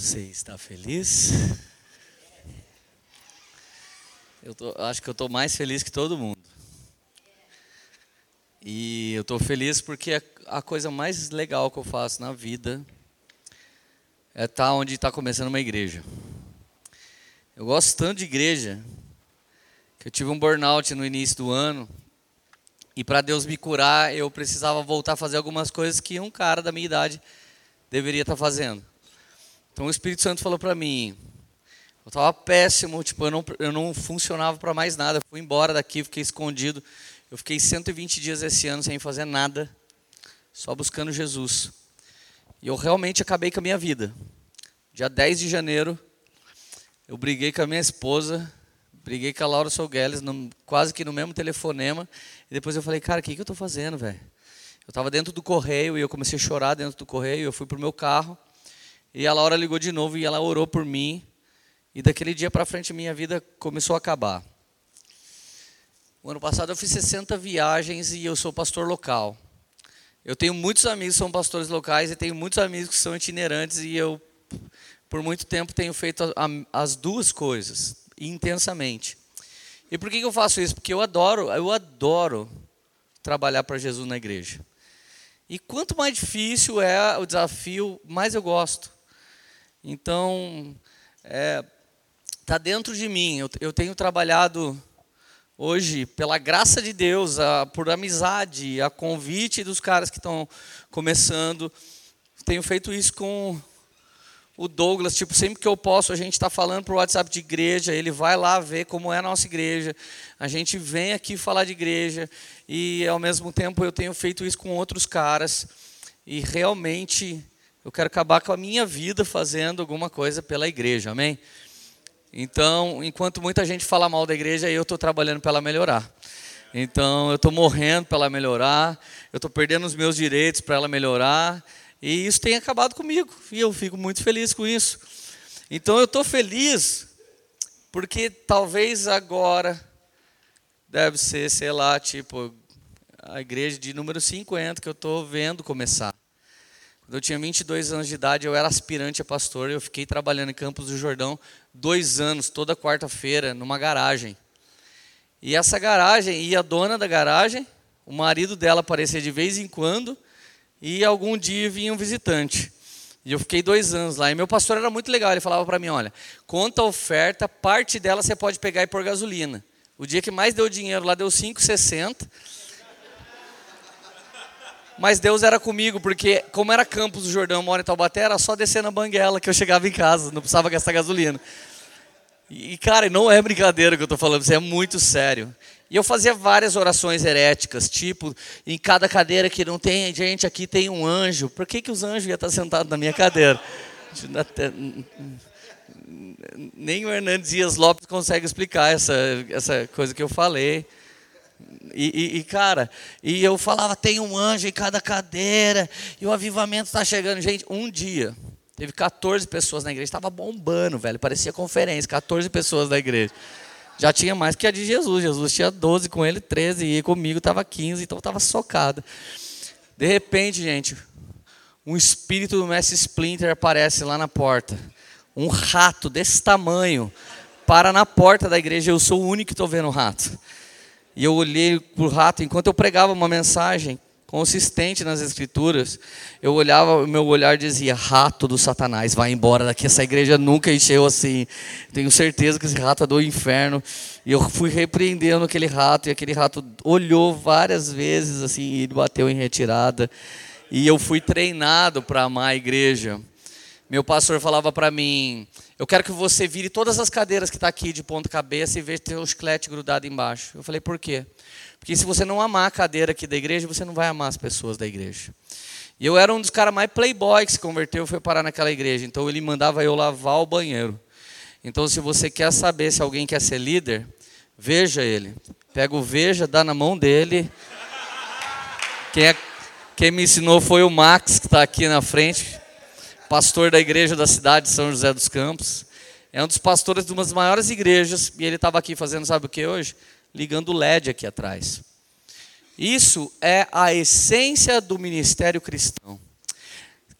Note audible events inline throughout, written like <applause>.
Você está feliz? Eu tô, acho que eu estou mais feliz que todo mundo. E eu estou feliz porque a, a coisa mais legal que eu faço na vida é estar tá onde está começando uma igreja. Eu gosto tanto de igreja que eu tive um burnout no início do ano e para Deus me curar eu precisava voltar a fazer algumas coisas que um cara da minha idade deveria estar tá fazendo. Então o Espírito Santo falou para mim, eu estava péssimo, tipo, eu não, eu não funcionava para mais nada. Fui embora daqui, fiquei escondido. Eu fiquei 120 dias esse ano sem fazer nada, só buscando Jesus. E eu realmente acabei com a minha vida. Dia 10 de janeiro, eu briguei com a minha esposa, briguei com a Laura Solgueles, quase que no mesmo telefonema. E depois eu falei, cara, o que, que eu estou fazendo, velho? Eu estava dentro do correio e eu comecei a chorar dentro do correio. Eu fui para o meu carro e a Laura ligou de novo e ela orou por mim. E daquele dia para frente minha vida começou a acabar. O ano passado eu fiz 60 viagens e eu sou pastor local. Eu tenho muitos amigos que são pastores locais e tenho muitos amigos que são itinerantes e eu por muito tempo tenho feito as duas coisas intensamente. E por que eu faço isso? Porque eu adoro, eu adoro trabalhar para Jesus na igreja. E quanto mais difícil é o desafio, mais eu gosto. Então, está é, tá dentro de mim. Eu, eu, tenho trabalhado hoje, pela graça de Deus, a, por amizade, a convite dos caras que estão começando. Tenho feito isso com o Douglas, tipo, sempre que eu posso, a gente está falando para o WhatsApp de igreja, ele vai lá ver como é a nossa igreja, a gente vem aqui falar de igreja, e ao mesmo tempo eu tenho feito isso com outros caras, e realmente eu quero acabar com a minha vida fazendo alguma coisa pela igreja, amém? Então, enquanto muita gente fala mal da igreja, eu estou trabalhando para ela melhorar. Então, eu estou morrendo para ela melhorar, eu estou perdendo os meus direitos para ela melhorar, e isso tem acabado comigo, e eu fico muito feliz com isso. Então eu estou feliz, porque talvez agora deve ser, sei lá, tipo, a igreja de número 50 que eu estou vendo começar. Quando eu tinha 22 anos de idade, eu era aspirante a pastor, eu fiquei trabalhando em Campos do Jordão dois anos, toda quarta-feira, numa garagem. E essa garagem, e a dona da garagem, o marido dela aparecia de vez em quando, e algum dia vinha um visitante. E eu fiquei dois anos lá. E meu pastor era muito legal. Ele falava para mim: olha, conta a oferta, parte dela você pode pegar e pôr gasolina. O dia que mais deu dinheiro lá deu 5,60. Mas Deus era comigo, porque como era Campos do Jordão, mora em Taubaté, era só descer na banguela que eu chegava em casa, não precisava gastar gasolina. E, cara, não é brincadeira que eu estou falando, isso é muito sério. E eu fazia várias orações heréticas, tipo, em cada cadeira que não tem gente aqui tem um anjo. Por que, que os anjos iam estar sentados na minha cadeira? <laughs> Nem o Hernandes Dias Lopes consegue explicar essa, essa coisa que eu falei. E, e, e, cara, e eu falava, tem um anjo em cada cadeira, e o avivamento está chegando. Gente, um dia, teve 14 pessoas na igreja, estava bombando, velho, parecia conferência, 14 pessoas na igreja. Já tinha mais que a de Jesus. Jesus tinha 12 com ele, 13, e comigo estava 15, então estava socado. De repente, gente, um espírito do Mestre Splinter aparece lá na porta. Um rato desse tamanho para na porta da igreja. Eu sou o único que estou vendo o rato. E eu olhei para o rato enquanto eu pregava uma mensagem consistente nas escrituras, eu olhava, meu olhar dizia: rato do Satanás, vai embora daqui. Essa igreja nunca encheu assim. Tenho certeza que esse rato é do inferno. E eu fui repreendendo aquele rato, e aquele rato olhou várias vezes assim, e bateu em retirada. E eu fui treinado para amar a igreja. Meu pastor falava para mim: Eu quero que você vire todas as cadeiras que está aqui de ponta cabeça e veja um chiclete grudado embaixo. Eu falei: Por quê? Porque se você não amar a cadeira aqui da igreja, você não vai amar as pessoas da igreja. E eu era um dos caras mais playboy que se converteu e foi parar naquela igreja. Então ele mandava eu lavar o banheiro. Então se você quer saber se alguém quer ser líder, veja ele. Pega o veja, dá na mão dele. Quem, é, quem me ensinou foi o Max, que está aqui na frente, pastor da igreja da cidade de São José dos Campos. É um dos pastores de uma das maiores igrejas. E ele estava aqui fazendo, sabe o que hoje? ligando o LED aqui atrás. Isso é a essência do ministério cristão.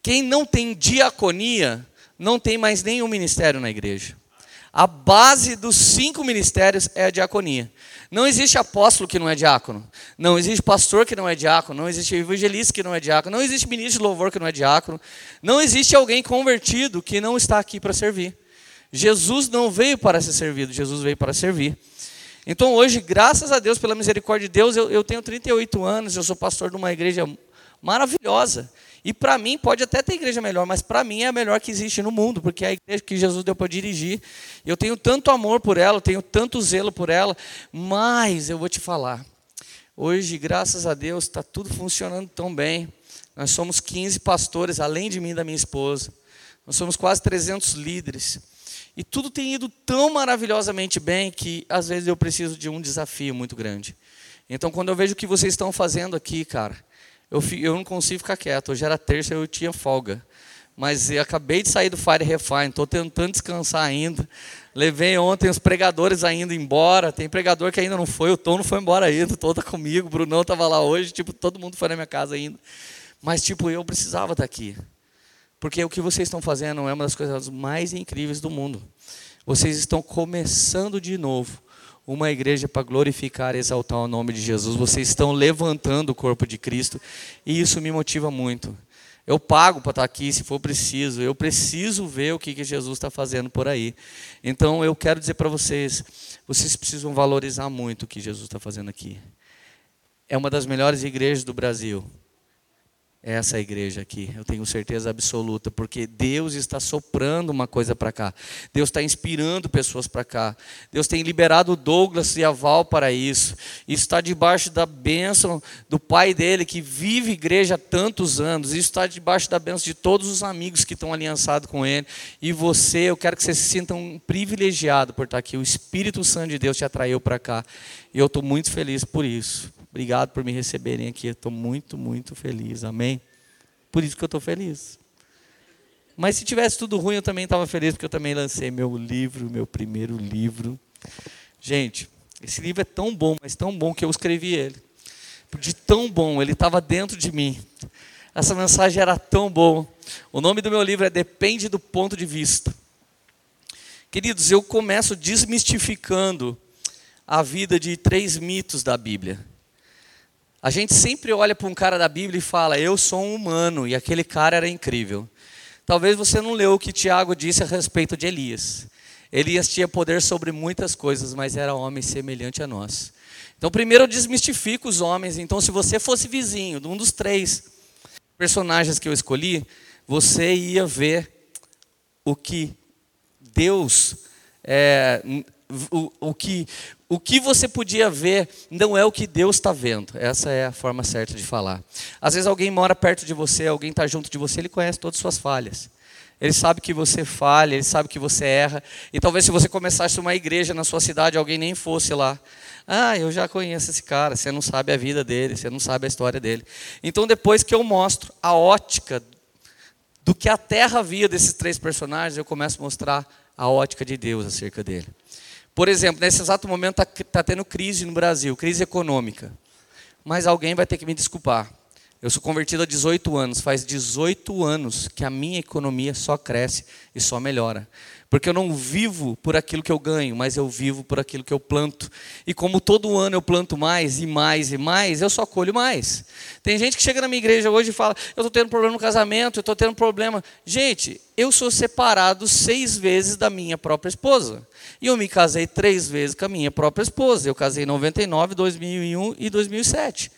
Quem não tem diaconia não tem mais nenhum ministério na igreja. A base dos cinco ministérios é a diaconia. Não existe apóstolo que não é diácono. Não existe pastor que não é diácono. Não existe evangelista que não é diácono. Não existe ministro de louvor que não é diácono. Não existe alguém convertido que não está aqui para servir. Jesus não veio para ser servido, Jesus veio para servir. Então hoje, graças a Deus, pela misericórdia de Deus, eu, eu tenho 38 anos, eu sou pastor de uma igreja maravilhosa. E para mim, pode até ter igreja melhor, mas para mim é a melhor que existe no mundo, porque é a igreja que Jesus deu para dirigir. Eu tenho tanto amor por ela, eu tenho tanto zelo por ela, mas eu vou te falar. Hoje, graças a Deus, está tudo funcionando tão bem. Nós somos 15 pastores, além de mim e da minha esposa. Nós somos quase 300 líderes. E tudo tem ido tão maravilhosamente bem que às vezes eu preciso de um desafio muito grande. Então, quando eu vejo o que vocês estão fazendo aqui, cara, eu, eu não consigo ficar quieto. Hoje era terça, eu tinha folga. Mas eu acabei de sair do Fire Refine, estou tentando descansar ainda. Levei ontem os pregadores ainda embora. Tem pregador que ainda não foi, o Tom não foi embora ainda, o Tom está comigo, o Brunão estava lá hoje, tipo, todo mundo foi na minha casa ainda. Mas, tipo, eu precisava estar aqui. Porque o que vocês estão fazendo é uma das coisas mais incríveis do mundo. Vocês estão começando de novo uma igreja para glorificar e exaltar o nome de Jesus. Vocês estão levantando o corpo de Cristo e isso me motiva muito. Eu pago para estar aqui se for preciso. Eu preciso ver o que, que Jesus está fazendo por aí. Então eu quero dizer para vocês: vocês precisam valorizar muito o que Jesus está fazendo aqui. É uma das melhores igrejas do Brasil essa igreja aqui, eu tenho certeza absoluta, porque Deus está soprando uma coisa para cá, Deus está inspirando pessoas para cá, Deus tem liberado Douglas e a Val para isso, isso está debaixo da bênção do pai dele, que vive igreja há tantos anos, isso está debaixo da bênção de todos os amigos que estão aliançados com ele, e você, eu quero que você se sinta um privilegiado por estar aqui, o Espírito Santo de Deus te atraiu para cá, e eu estou muito feliz por isso. Obrigado por me receberem aqui. Estou muito, muito feliz. Amém? Por isso que eu estou feliz. Mas se tivesse tudo ruim, eu também estava feliz, porque eu também lancei meu livro, meu primeiro livro. Gente, esse livro é tão bom, mas tão bom que eu escrevi ele. De tão bom, ele estava dentro de mim. Essa mensagem era tão bom. O nome do meu livro é Depende do Ponto de Vista. Queridos, eu começo desmistificando a vida de três mitos da Bíblia. A gente sempre olha para um cara da Bíblia e fala, eu sou um humano, e aquele cara era incrível. Talvez você não leu o que Tiago disse a respeito de Elias. Elias tinha poder sobre muitas coisas, mas era homem semelhante a nós. Então, primeiro eu desmistifico os homens. Então, se você fosse vizinho de um dos três personagens que eu escolhi, você ia ver o que Deus é, o, o, que, o que você podia ver não é o que Deus está vendo. Essa é a forma certa de falar. Às vezes alguém mora perto de você, alguém está junto de você, ele conhece todas as suas falhas. Ele sabe que você falha, ele sabe que você erra. E talvez se você começasse uma igreja na sua cidade, alguém nem fosse lá. Ah, eu já conheço esse cara, você não sabe a vida dele, você não sabe a história dele. Então depois que eu mostro a ótica do que a terra via desses três personagens, eu começo a mostrar a ótica de Deus acerca dele. Por exemplo, nesse exato momento está tá tendo crise no Brasil, crise econômica. Mas alguém vai ter que me desculpar. Eu sou convertido há 18 anos, faz 18 anos que a minha economia só cresce e só melhora. Porque eu não vivo por aquilo que eu ganho, mas eu vivo por aquilo que eu planto. E como todo ano eu planto mais e mais e mais, eu só colho mais. Tem gente que chega na minha igreja hoje e fala: Eu estou tendo problema no casamento, eu estou tendo problema. Gente, eu sou separado seis vezes da minha própria esposa. E eu me casei três vezes com a minha própria esposa. Eu casei em 99, 2001 e 2007.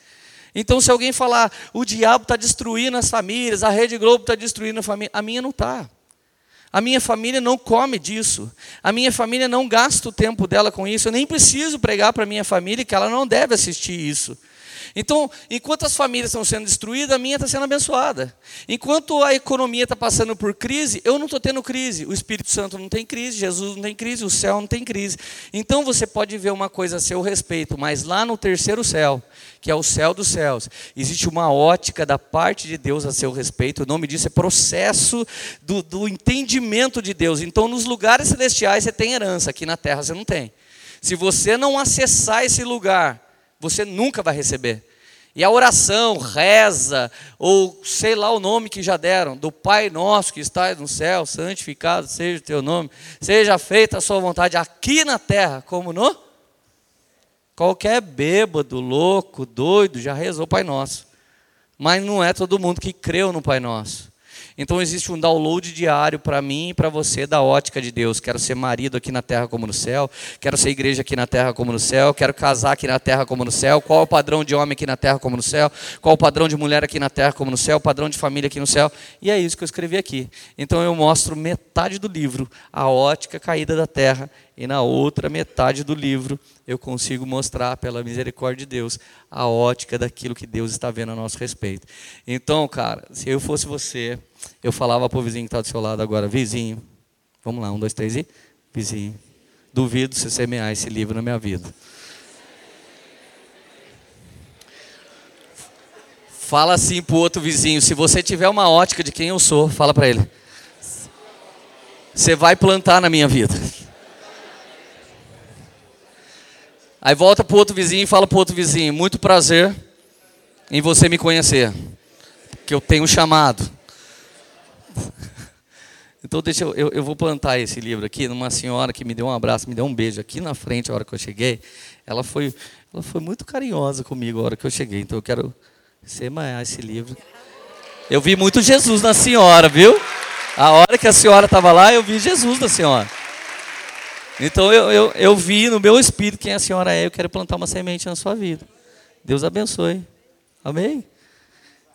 Então, se alguém falar, o diabo está destruindo as famílias, a Rede Globo está destruindo a família, a minha não está. A minha família não come disso. A minha família não gasta o tempo dela com isso. Eu nem preciso pregar para a minha família que ela não deve assistir isso. Então, enquanto as famílias estão sendo destruídas, a minha está sendo abençoada. Enquanto a economia está passando por crise, eu não estou tendo crise. O Espírito Santo não tem crise, Jesus não tem crise, o céu não tem crise. Então você pode ver uma coisa a seu respeito, mas lá no terceiro céu, que é o céu dos céus, existe uma ótica da parte de Deus a seu respeito. O nome disso é processo do, do entendimento de Deus. Então, nos lugares celestiais você tem herança, aqui na terra você não tem. Se você não acessar esse lugar, você nunca vai receber. E a oração, reza, ou sei lá o nome que já deram, do Pai nosso que está no céu, santificado seja o teu nome, seja feita a sua vontade aqui na terra, como no? Qualquer bêbado, louco, doido já rezou o Pai Nosso. Mas não é todo mundo que creu no Pai Nosso. Então existe um download diário para mim e para você da ótica de Deus. Quero ser marido aqui na terra como no céu, quero ser igreja aqui na terra como no céu, quero casar aqui na terra como no céu. Qual é o padrão de homem aqui na terra como no céu? Qual é o padrão de mulher aqui na terra como no céu? O padrão de família aqui no céu? E é isso que eu escrevi aqui. Então eu mostro metade do livro, a ótica caída da terra, e na outra metade do livro eu consigo mostrar, pela misericórdia de Deus, a ótica daquilo que Deus está vendo a nosso respeito. Então, cara, se eu fosse você, eu falava para o vizinho que está do seu lado agora, vizinho, vamos lá, um, dois, três e vizinho. Duvido se semear esse livro na minha vida. Fala assim para o outro vizinho, se você tiver uma ótica de quem eu sou, fala para ele. Você vai plantar na minha vida. Aí volta para o outro vizinho e fala para o outro vizinho: Muito prazer em você me conhecer, que eu tenho chamado. <laughs> Então deixa eu, eu, eu, vou plantar esse livro aqui numa senhora que me deu um abraço, me deu um beijo aqui na frente a hora que eu cheguei. Ela foi, ela foi muito carinhosa comigo a hora que eu cheguei. Então eu quero semear esse livro. Eu vi muito Jesus na senhora, viu? A hora que a senhora estava lá, eu vi Jesus na senhora. Então eu, eu, eu vi no meu espírito quem a senhora é. Eu quero plantar uma semente na sua vida. Deus abençoe. Amém?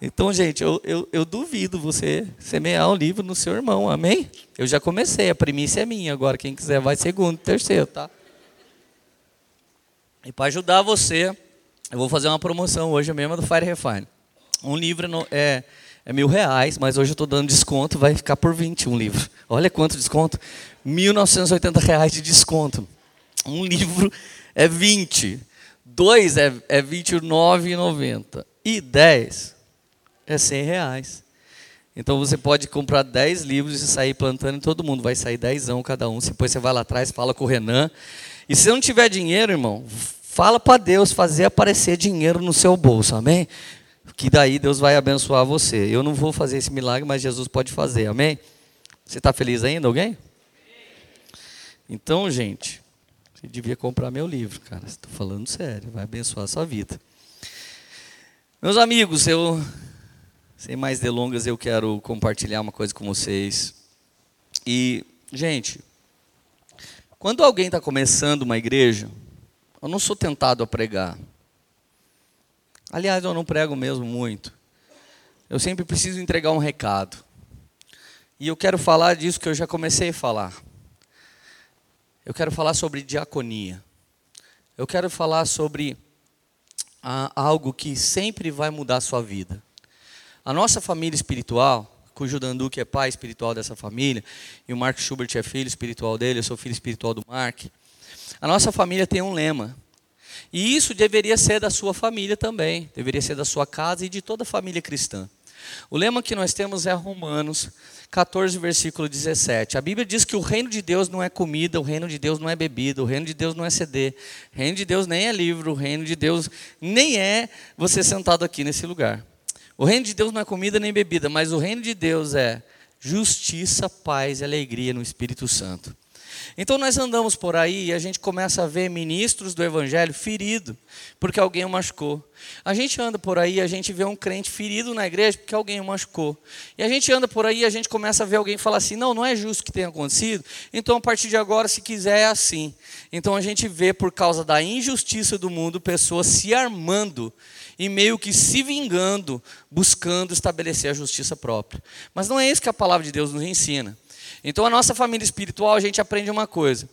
Então, gente, eu, eu, eu, duvido você semear um livro no seu irmão, amém? Eu já comecei, a primícia é minha, agora quem quiser vai segundo, terceiro, tá? E para ajudar você, eu vou fazer uma promoção hoje mesmo do Fire Refine. Um livro é, é mil reais, mas hoje eu estou dando desconto, vai ficar por 20 um livro. Olha quanto desconto, 1.980 reais de desconto. Um livro é 20, dois é, é 29,90 e 10 é 100 reais. Então você pode comprar 10 livros e sair plantando e todo mundo vai sair 10 cada um. Depois você vai lá atrás, fala com o Renan. E se não tiver dinheiro, irmão, fala para Deus fazer aparecer dinheiro no seu bolso, amém? Que daí Deus vai abençoar você. Eu não vou fazer esse milagre, mas Jesus pode fazer, amém? Você está feliz ainda, alguém? Então, gente, você devia comprar meu livro, cara. Estou falando sério, vai abençoar a sua vida. Meus amigos, eu sem mais delongas, eu quero compartilhar uma coisa com vocês. E, gente, quando alguém está começando uma igreja, eu não sou tentado a pregar. Aliás, eu não prego mesmo muito. Eu sempre preciso entregar um recado. E eu quero falar disso que eu já comecei a falar. Eu quero falar sobre diaconia. Eu quero falar sobre ah, algo que sempre vai mudar a sua vida. A nossa família espiritual, cujo Danduque é pai espiritual dessa família, e o Mark Schubert é filho espiritual dele, eu sou filho espiritual do Mark. A nossa família tem um lema. E isso deveria ser da sua família também, deveria ser da sua casa e de toda a família cristã. O lema que nós temos é Romanos 14, versículo 17. A Bíblia diz que o reino de Deus não é comida, o reino de Deus não é bebida, o reino de Deus não é CD, o reino de Deus nem é livro, o reino de Deus nem é você sentado aqui nesse lugar. O reino de Deus não é comida nem bebida, mas o reino de Deus é justiça, paz e alegria no Espírito Santo. Então nós andamos por aí e a gente começa a ver ministros do evangelho ferido porque alguém o machucou. A gente anda por aí, a gente vê um crente ferido na igreja porque alguém o machucou. E a gente anda por aí, a gente começa a ver alguém falar assim: "Não, não é justo que tenha acontecido". Então a partir de agora, se quiser é assim. Então a gente vê por causa da injustiça do mundo pessoas se armando e meio que se vingando, buscando estabelecer a justiça própria. Mas não é isso que a palavra de Deus nos ensina. Então, a nossa família espiritual, a gente aprende uma coisa: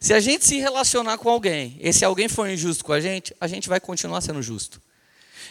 se a gente se relacionar com alguém, e se alguém for injusto com a gente, a gente vai continuar sendo justo.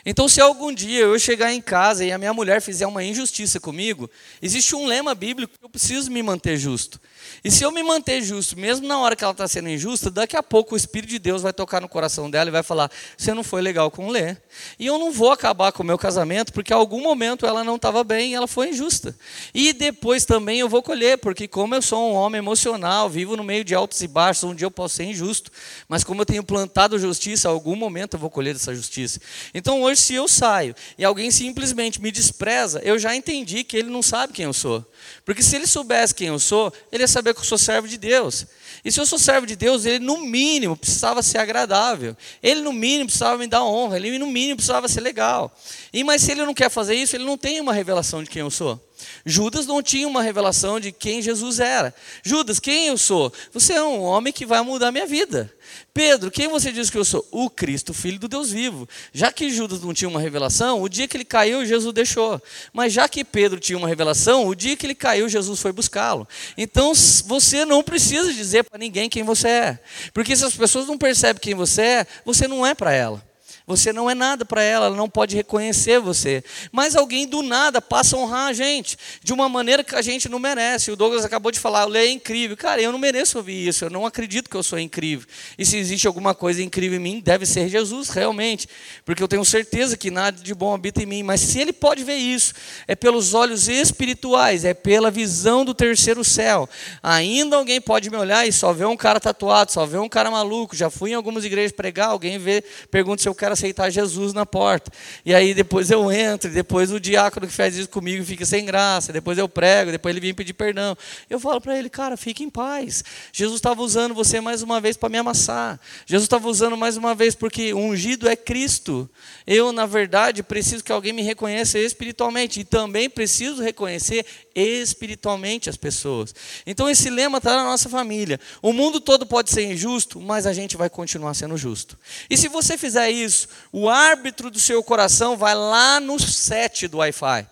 Então, se algum dia eu chegar em casa e a minha mulher fizer uma injustiça comigo, existe um lema bíblico que eu preciso me manter justo. E se eu me manter justo, mesmo na hora que ela está sendo injusta, daqui a pouco o Espírito de Deus vai tocar no coração dela e vai falar: você não foi legal com o Lê. E eu não vou acabar com o meu casamento, porque em algum momento ela não estava bem e ela foi injusta. E depois também eu vou colher, porque como eu sou um homem emocional, vivo no meio de altos e baixos, um dia eu posso ser injusto, mas como eu tenho plantado justiça, em algum momento eu vou colher essa justiça. Então hoje, se eu saio e alguém simplesmente me despreza, eu já entendi que ele não sabe quem eu sou. Porque se ele soubesse quem eu sou, ele ia saber que eu sou servo de Deus. E se eu sou servo de Deus, ele no mínimo precisava ser agradável. Ele no mínimo precisava me dar honra. Ele no mínimo precisava ser legal. E mas se ele não quer fazer isso, ele não tem uma revelação de quem eu sou. Judas não tinha uma revelação de quem Jesus era. Judas, quem eu sou? Você é um homem que vai mudar minha vida. Pedro, quem você diz que eu sou? O Cristo, filho do Deus vivo. Já que Judas não tinha uma revelação, o dia que ele caiu, Jesus deixou. Mas já que Pedro tinha uma revelação, o dia que ele caiu, Jesus foi buscá-lo. Então você não precisa dizer para ninguém quem você é. Porque se as pessoas não percebem quem você é, você não é para ela. Você não é nada para ela, ela não pode reconhecer você. Mas alguém do nada passa a honrar a gente, de uma maneira que a gente não merece. O Douglas acabou de falar, Lê é incrível. Cara, eu não mereço ouvir isso, eu não acredito que eu sou incrível. E se existe alguma coisa incrível em mim, deve ser Jesus, realmente. Porque eu tenho certeza que nada de bom habita em mim. Mas se ele pode ver isso, é pelos olhos espirituais, é pela visão do terceiro céu. Ainda alguém pode me olhar e só ver um cara tatuado, só ver um cara maluco. Já fui em algumas igrejas pregar, alguém vê, pergunta se eu quero aceitar Jesus na porta. E aí depois eu entro, depois o diácono que faz isso comigo fica sem graça, depois eu prego, depois ele vem pedir perdão. Eu falo para ele, cara, fique em paz. Jesus estava usando você mais uma vez para me amassar. Jesus estava usando mais uma vez porque ungido é Cristo. Eu, na verdade, preciso que alguém me reconheça espiritualmente e também preciso reconhecer espiritualmente as pessoas. Então esse lema está na nossa família. O mundo todo pode ser injusto, mas a gente vai continuar sendo justo. E se você fizer isso, o árbitro do seu coração vai lá no set do Wi-Fi.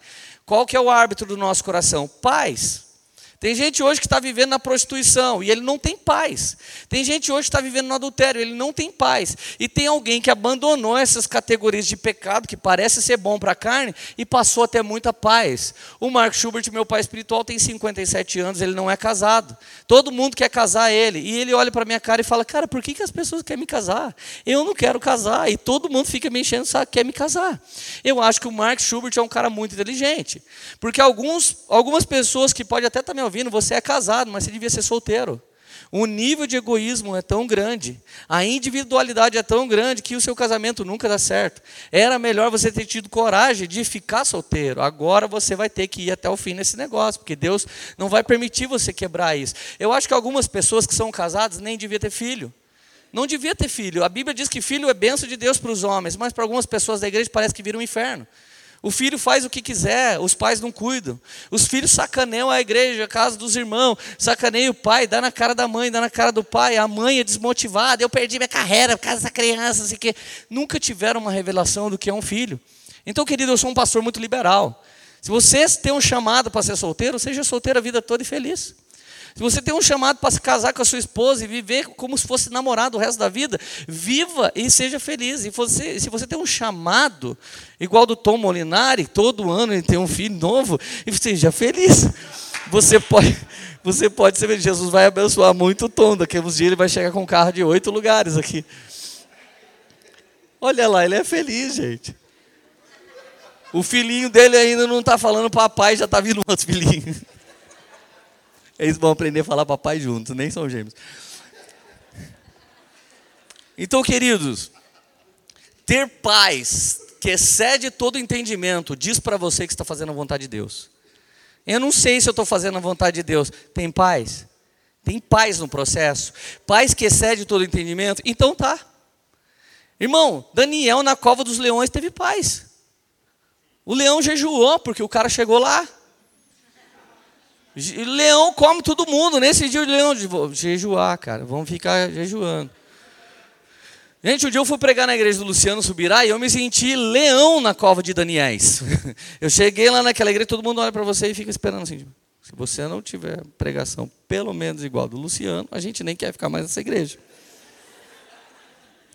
Qual que é o árbitro do nosso coração? Paz. Tem gente hoje que está vivendo na prostituição e ele não tem paz. Tem gente hoje que está vivendo no adultério, ele não tem paz. E tem alguém que abandonou essas categorias de pecado, que parece ser bom para a carne, e passou a ter muita paz. O Mark Schubert, meu pai espiritual, tem 57 anos, ele não é casado. Todo mundo quer casar ele. E ele olha para minha cara e fala: Cara, por que, que as pessoas querem me casar? Eu não quero casar. E todo mundo fica me enchendo, sabe, quer me casar. Eu acho que o Mark Schubert é um cara muito inteligente. Porque alguns, algumas pessoas que podem até estar tá me ouvindo, você é casado, mas você devia ser solteiro. O nível de egoísmo é tão grande, a individualidade é tão grande que o seu casamento nunca dá certo. Era melhor você ter tido coragem de ficar solteiro. Agora você vai ter que ir até o fim nesse negócio, porque Deus não vai permitir você quebrar isso. Eu acho que algumas pessoas que são casadas nem deviam ter filho. Não devia ter filho. A Bíblia diz que filho é benção de Deus para os homens, mas para algumas pessoas da igreja parece que vira um inferno. O filho faz o que quiser, os pais não cuidam. Os filhos sacaneiam a igreja, a casa dos irmãos, sacaneiam o pai, dá na cara da mãe, dá na cara do pai. A mãe é desmotivada, eu perdi minha carreira por causa dessa criança, assim que nunca tiveram uma revelação do que é um filho. Então, querido, eu sou um pastor muito liberal. Se você tem um chamado para ser solteiro, seja solteiro a vida toda e feliz. Se você tem um chamado para se casar com a sua esposa e viver como se fosse namorado o resto da vida, viva e seja feliz. E você, se você tem um chamado, igual do Tom Molinari, todo ano ele tem um filho novo, e seja feliz. Você pode, você pode ser feliz. Jesus vai abençoar muito o Tom. Daqui a uns dias ele vai chegar com um carro de oito lugares aqui. Olha lá, ele é feliz, gente. O filhinho dele ainda não está falando papai, já está vindo outro filhinho. Eles vão aprender a falar papai juntos, nem são gêmeos. Então, queridos, ter paz que excede todo entendimento diz para você que está fazendo a vontade de Deus. Eu não sei se eu estou fazendo a vontade de Deus. Tem paz? Tem paz no processo? Paz que excede todo entendimento? Então tá. Irmão, Daniel na cova dos leões teve paz. O leão jejuou porque o cara chegou lá. Leão come todo mundo. Nesse dia o leão, vou jejuar, cara. Vamos ficar jejuando. Gente, um dia eu fui pregar na igreja do Luciano Subirá e eu me senti leão na cova de Daniéis. <laughs> Eu cheguei lá naquela igreja, todo mundo olha para você e fica esperando assim. Tipo, se você não tiver pregação pelo menos igual do Luciano, a gente nem quer ficar mais nessa igreja.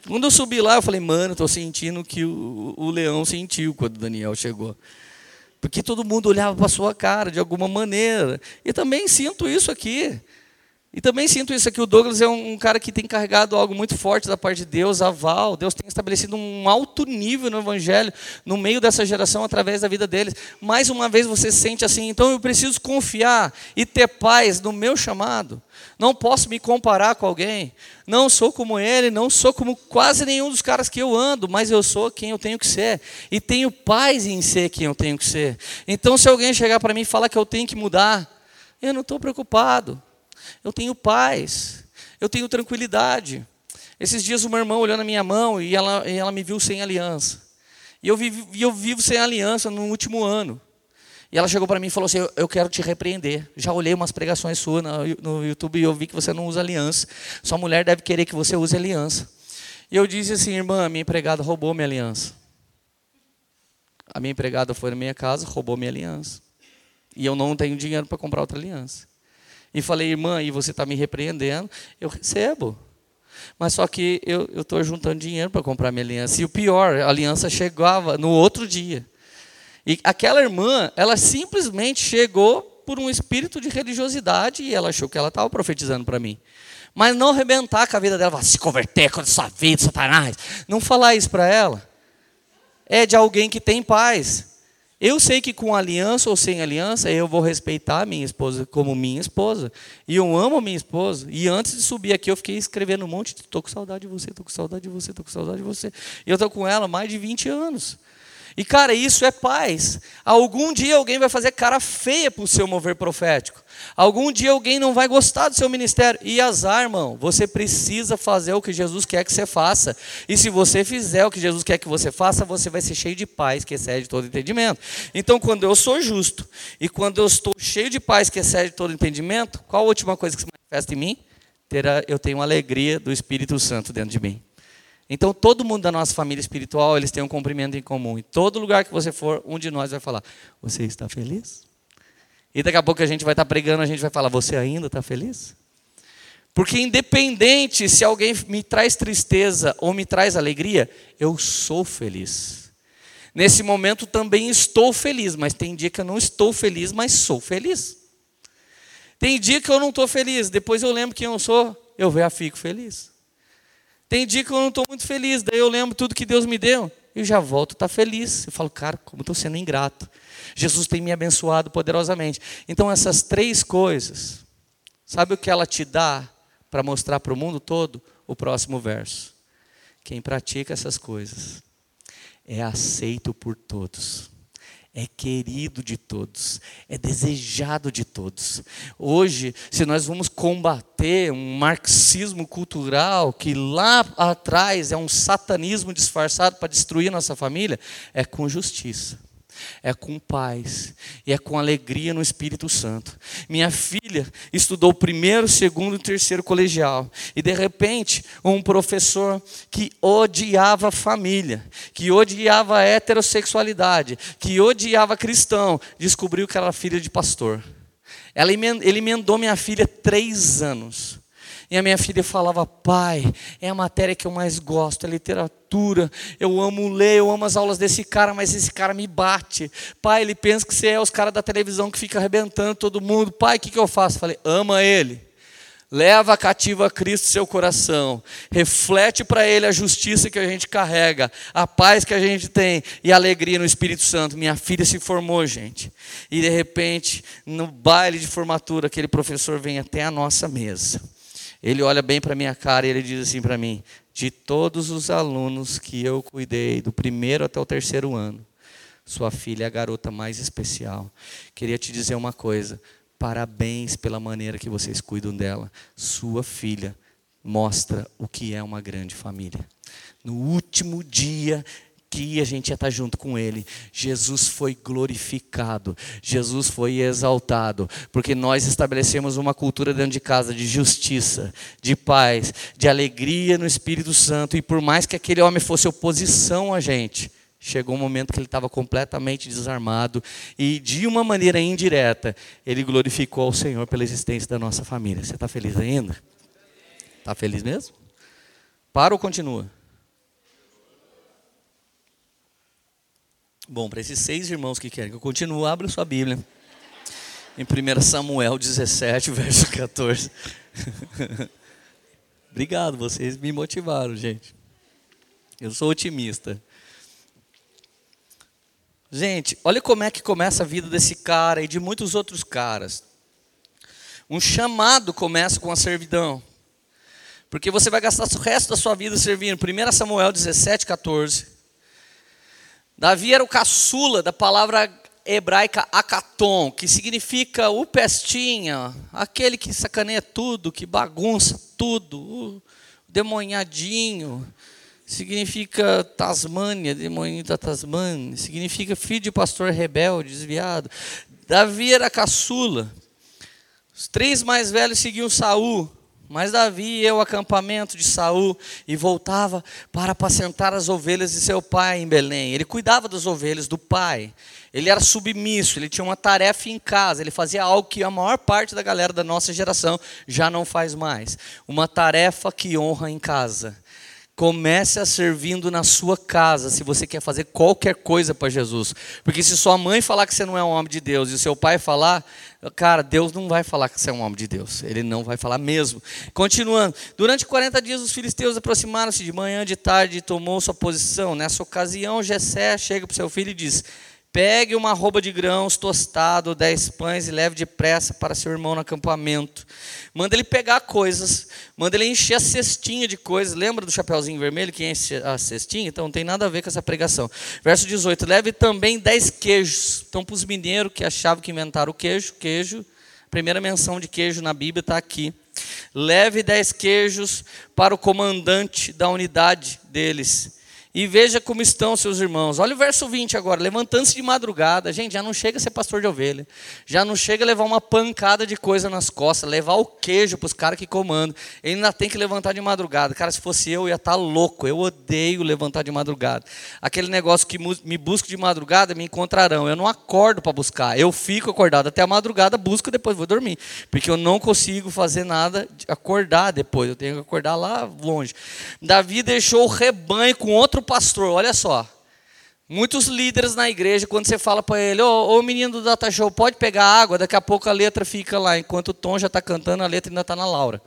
Quando eu subi lá, eu falei, mano, estou sentindo que o, o leão sentiu quando Daniel chegou porque todo mundo olhava para a sua cara de alguma maneira. E também sinto isso aqui. E também sinto isso aqui, o Douglas é um, cara que tem carregado algo muito forte da parte de Deus, aval. Deus tem estabelecido um alto nível no Evangelho, no meio dessa geração, através da vida deles. Mais uma vez você sente assim, então eu preciso confiar e ter paz no meu chamado. Não posso me comparar com alguém. Não sou como ele, não sou como quase nenhum dos caras que eu ando, mas eu sou quem eu tenho que ser. E tenho paz em ser quem eu tenho que ser. Então, se alguém chegar para mim e falar que eu tenho que mudar, eu não estou preocupado eu tenho paz, eu tenho tranquilidade. Esses dias uma irmã olhou na minha mão e ela, e ela me viu sem aliança. E eu, vivo, eu vivo sem aliança no último ano. E ela chegou para mim e falou assim: eu, quero te repreender. Já olhei umas pregações suas no, no YouTube e eu vi que você não usa aliança. Sua mulher deve querer que você use aliança. E eu disse assim: irmã, minha empregada roubou minha aliança. A minha empregada foi na minha casa, roubou minha aliança. E eu não tenho dinheiro para comprar outra aliança. E falei, irmã, e você está me repreendendo? Eu recebo. Mas só que eu estou juntando dinheiro para comprar minha aliança. E o pior, a aliança chegava no outro dia. E aquela irmã, ela simplesmente chegou por um espírito de religiosidade e ela achou que ela estava profetizando para mim. Mas não arrebentar com a vida dela, se converter com a sua vida, Satanás. Não falar isso para ela. É de alguém que tem paz. Eu sei que com aliança ou sem aliança, eu vou respeitar a minha esposa como minha esposa. E eu amo a minha esposa. E antes de subir aqui, eu fiquei escrevendo um monte. Estou com saudade de você, estou com saudade de você, estou com saudade de você. E eu estou com ela há mais de 20 anos. E, cara, isso é paz. Algum dia alguém vai fazer cara feia para o seu mover profético. Algum dia alguém não vai gostar do seu ministério. E azar, irmão, você precisa fazer o que Jesus quer que você faça. E se você fizer o que Jesus quer que você faça, você vai ser cheio de paz que excede todo entendimento. Então, quando eu sou justo e quando eu estou cheio de paz que excede todo entendimento, qual a última coisa que se manifesta em mim? Terá, eu tenho alegria do Espírito Santo dentro de mim. Então, todo mundo da nossa família espiritual, eles têm um cumprimento em comum. Em todo lugar que você for, um de nós vai falar: Você está feliz? E daqui a pouco a gente vai estar pregando, a gente vai falar: Você ainda está feliz? Porque, independente se alguém me traz tristeza ou me traz alegria, eu sou feliz. Nesse momento também estou feliz, mas tem dia que eu não estou feliz, mas sou feliz. Tem dia que eu não estou feliz, depois eu lembro quem eu sou, eu já fico feliz. Tem dia que eu não estou muito feliz, daí eu lembro tudo que Deus me deu e já volto a estar tá feliz. Eu falo, cara, como estou sendo ingrato. Jesus tem me abençoado poderosamente. Então, essas três coisas, sabe o que ela te dá para mostrar para o mundo todo? O próximo verso. Quem pratica essas coisas é aceito por todos é querido de todos, é desejado de todos. Hoje, se nós vamos combater um marxismo cultural que lá atrás é um satanismo disfarçado para destruir nossa família, é com justiça é com paz e é com alegria no Espírito Santo. Minha filha estudou primeiro, segundo e terceiro colegial e de repente um professor que odiava família, que odiava heterossexualidade, que odiava cristão, descobriu que era filha de pastor. Ela, ele emendou minha filha três anos. E a minha filha falava, pai, é a matéria que eu mais gosto, é literatura. Eu amo ler, eu amo as aulas desse cara, mas esse cara me bate. Pai, ele pensa que você é os caras da televisão que fica arrebentando todo mundo. Pai, o que, que eu faço? Falei, ama ele. Leva cativo a Cristo seu coração. Reflete para ele a justiça que a gente carrega, a paz que a gente tem e a alegria no Espírito Santo. Minha filha se formou, gente. E de repente, no baile de formatura, aquele professor vem até a nossa mesa ele olha bem para minha cara e ele diz assim para mim: de todos os alunos que eu cuidei, do primeiro até o terceiro ano, sua filha é a garota mais especial. Queria te dizer uma coisa: parabéns pela maneira que vocês cuidam dela. Sua filha mostra o que é uma grande família. No último dia que a gente ia estar junto com Ele. Jesus foi glorificado, Jesus foi exaltado, porque nós estabelecemos uma cultura dentro de casa de justiça, de paz, de alegria no Espírito Santo, e por mais que aquele homem fosse oposição a gente, chegou um momento que ele estava completamente desarmado e, de uma maneira indireta, ele glorificou ao Senhor pela existência da nossa família. Você está feliz ainda? Está feliz mesmo? Para ou continua? Bom, para esses seis irmãos que querem que eu continue, abra sua Bíblia. Em 1 Samuel 17, <laughs> verso 14. <laughs> Obrigado, vocês me motivaram, gente. Eu sou otimista. Gente, olha como é que começa a vida desse cara e de muitos outros caras. Um chamado começa com a servidão. Porque você vai gastar o resto da sua vida servindo. 1 Samuel 17, 14. Davi era o caçula da palavra hebraica acaton, que significa o pestinha, aquele que sacaneia tudo, que bagunça tudo, o demonhadinho. Significa Tasmânia, demoninho da Tasmânia. Significa filho de pastor rebelde, desviado. Davi era caçula. Os três mais velhos seguiam Saul. Mas Davi ia ao acampamento de Saul e voltava para apacentar as ovelhas de seu pai em Belém. Ele cuidava das ovelhas do pai. Ele era submisso, ele tinha uma tarefa em casa, ele fazia algo que a maior parte da galera da nossa geração já não faz mais. Uma tarefa que honra em casa. Comece a servindo na sua casa, se você quer fazer qualquer coisa para Jesus. Porque se sua mãe falar que você não é um homem de Deus e seu pai falar, cara, Deus não vai falar que você é um homem de Deus. Ele não vai falar mesmo. Continuando. Durante 40 dias os filisteus aproximaram-se de manhã, de tarde e tomou sua posição. Nessa ocasião, Jessé chega para o seu filho e diz: Pegue uma roupa de grãos tostado, dez pães e leve depressa para seu irmão no acampamento. Manda ele pegar coisas, manda ele encher a cestinha de coisas. Lembra do chapeuzinho vermelho que enche a cestinha? Então não tem nada a ver com essa pregação. Verso 18: Leve também dez queijos. Então, para os mineiros que achavam que inventaram o queijo, queijo, primeira menção de queijo na Bíblia está aqui. Leve dez queijos para o comandante da unidade deles e veja como estão seus irmãos. Olha o verso 20 agora. Levantando-se de madrugada. Gente, já não chega a ser pastor de ovelha. Já não chega a levar uma pancada de coisa nas costas. Levar o queijo para os caras que comandam. Ele ainda tem que levantar de madrugada. Cara, se fosse eu, eu ia estar tá louco. Eu odeio levantar de madrugada. Aquele negócio que me busca de madrugada, me encontrarão. Eu não acordo para buscar. Eu fico acordado até a madrugada, busco depois vou dormir. Porque eu não consigo fazer nada, acordar depois. Eu tenho que acordar lá longe. Davi deixou o rebanho com outro pastor, olha só. Muitos líderes na igreja, quando você fala para ele, ô, ô menino do Data Show, pode pegar água, daqui a pouco a letra fica lá, enquanto o Tom já está cantando, a letra ainda está na Laura.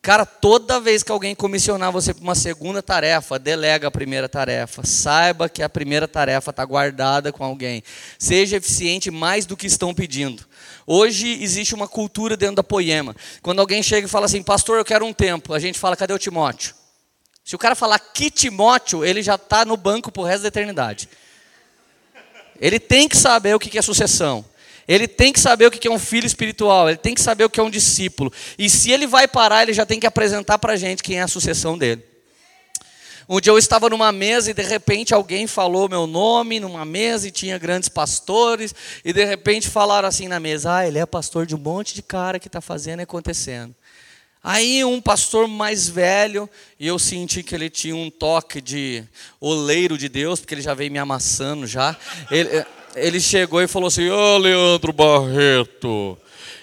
Cara, toda vez que alguém comissionar você para uma segunda tarefa, delega a primeira tarefa. Saiba que a primeira tarefa está guardada com alguém. Seja eficiente mais do que estão pedindo. Hoje existe uma cultura dentro da poema. Quando alguém chega e fala assim, pastor, eu quero um tempo, a gente fala, cadê o Timóteo? Se o cara falar que Timóteo, ele já está no banco para o resto da eternidade. Ele tem que saber o que é sucessão. Ele tem que saber o que é um filho espiritual. Ele tem que saber o que é um discípulo. E se ele vai parar, ele já tem que apresentar para a gente quem é a sucessão dele. Um dia eu estava numa mesa e de repente alguém falou meu nome numa mesa e tinha grandes pastores. E de repente falaram assim na mesa: Ah, ele é pastor de um monte de cara que está fazendo e acontecendo. Aí um pastor mais velho, e eu senti que ele tinha um toque de oleiro de Deus, porque ele já veio me amassando já. Ele, ele chegou e falou assim: Ô oh, Leandro Barreto,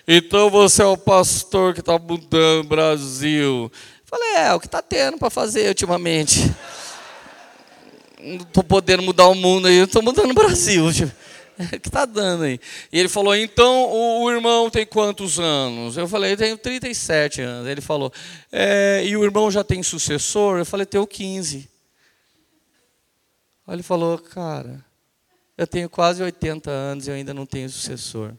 então você é o pastor que está mudando o Brasil. Eu falei: É, o que está tendo para fazer ultimamente? Não estou podendo mudar o mundo aí, estou mudando o Brasil. <laughs> que está dando aí? E ele falou, então o, irmão tem quantos anos? Eu falei, tenho 37 anos. Ele falou, é, e o irmão já tem sucessor? Eu falei, tenho 15. Aí ele falou, cara, eu tenho quase 80 anos e eu ainda não tenho sucessor.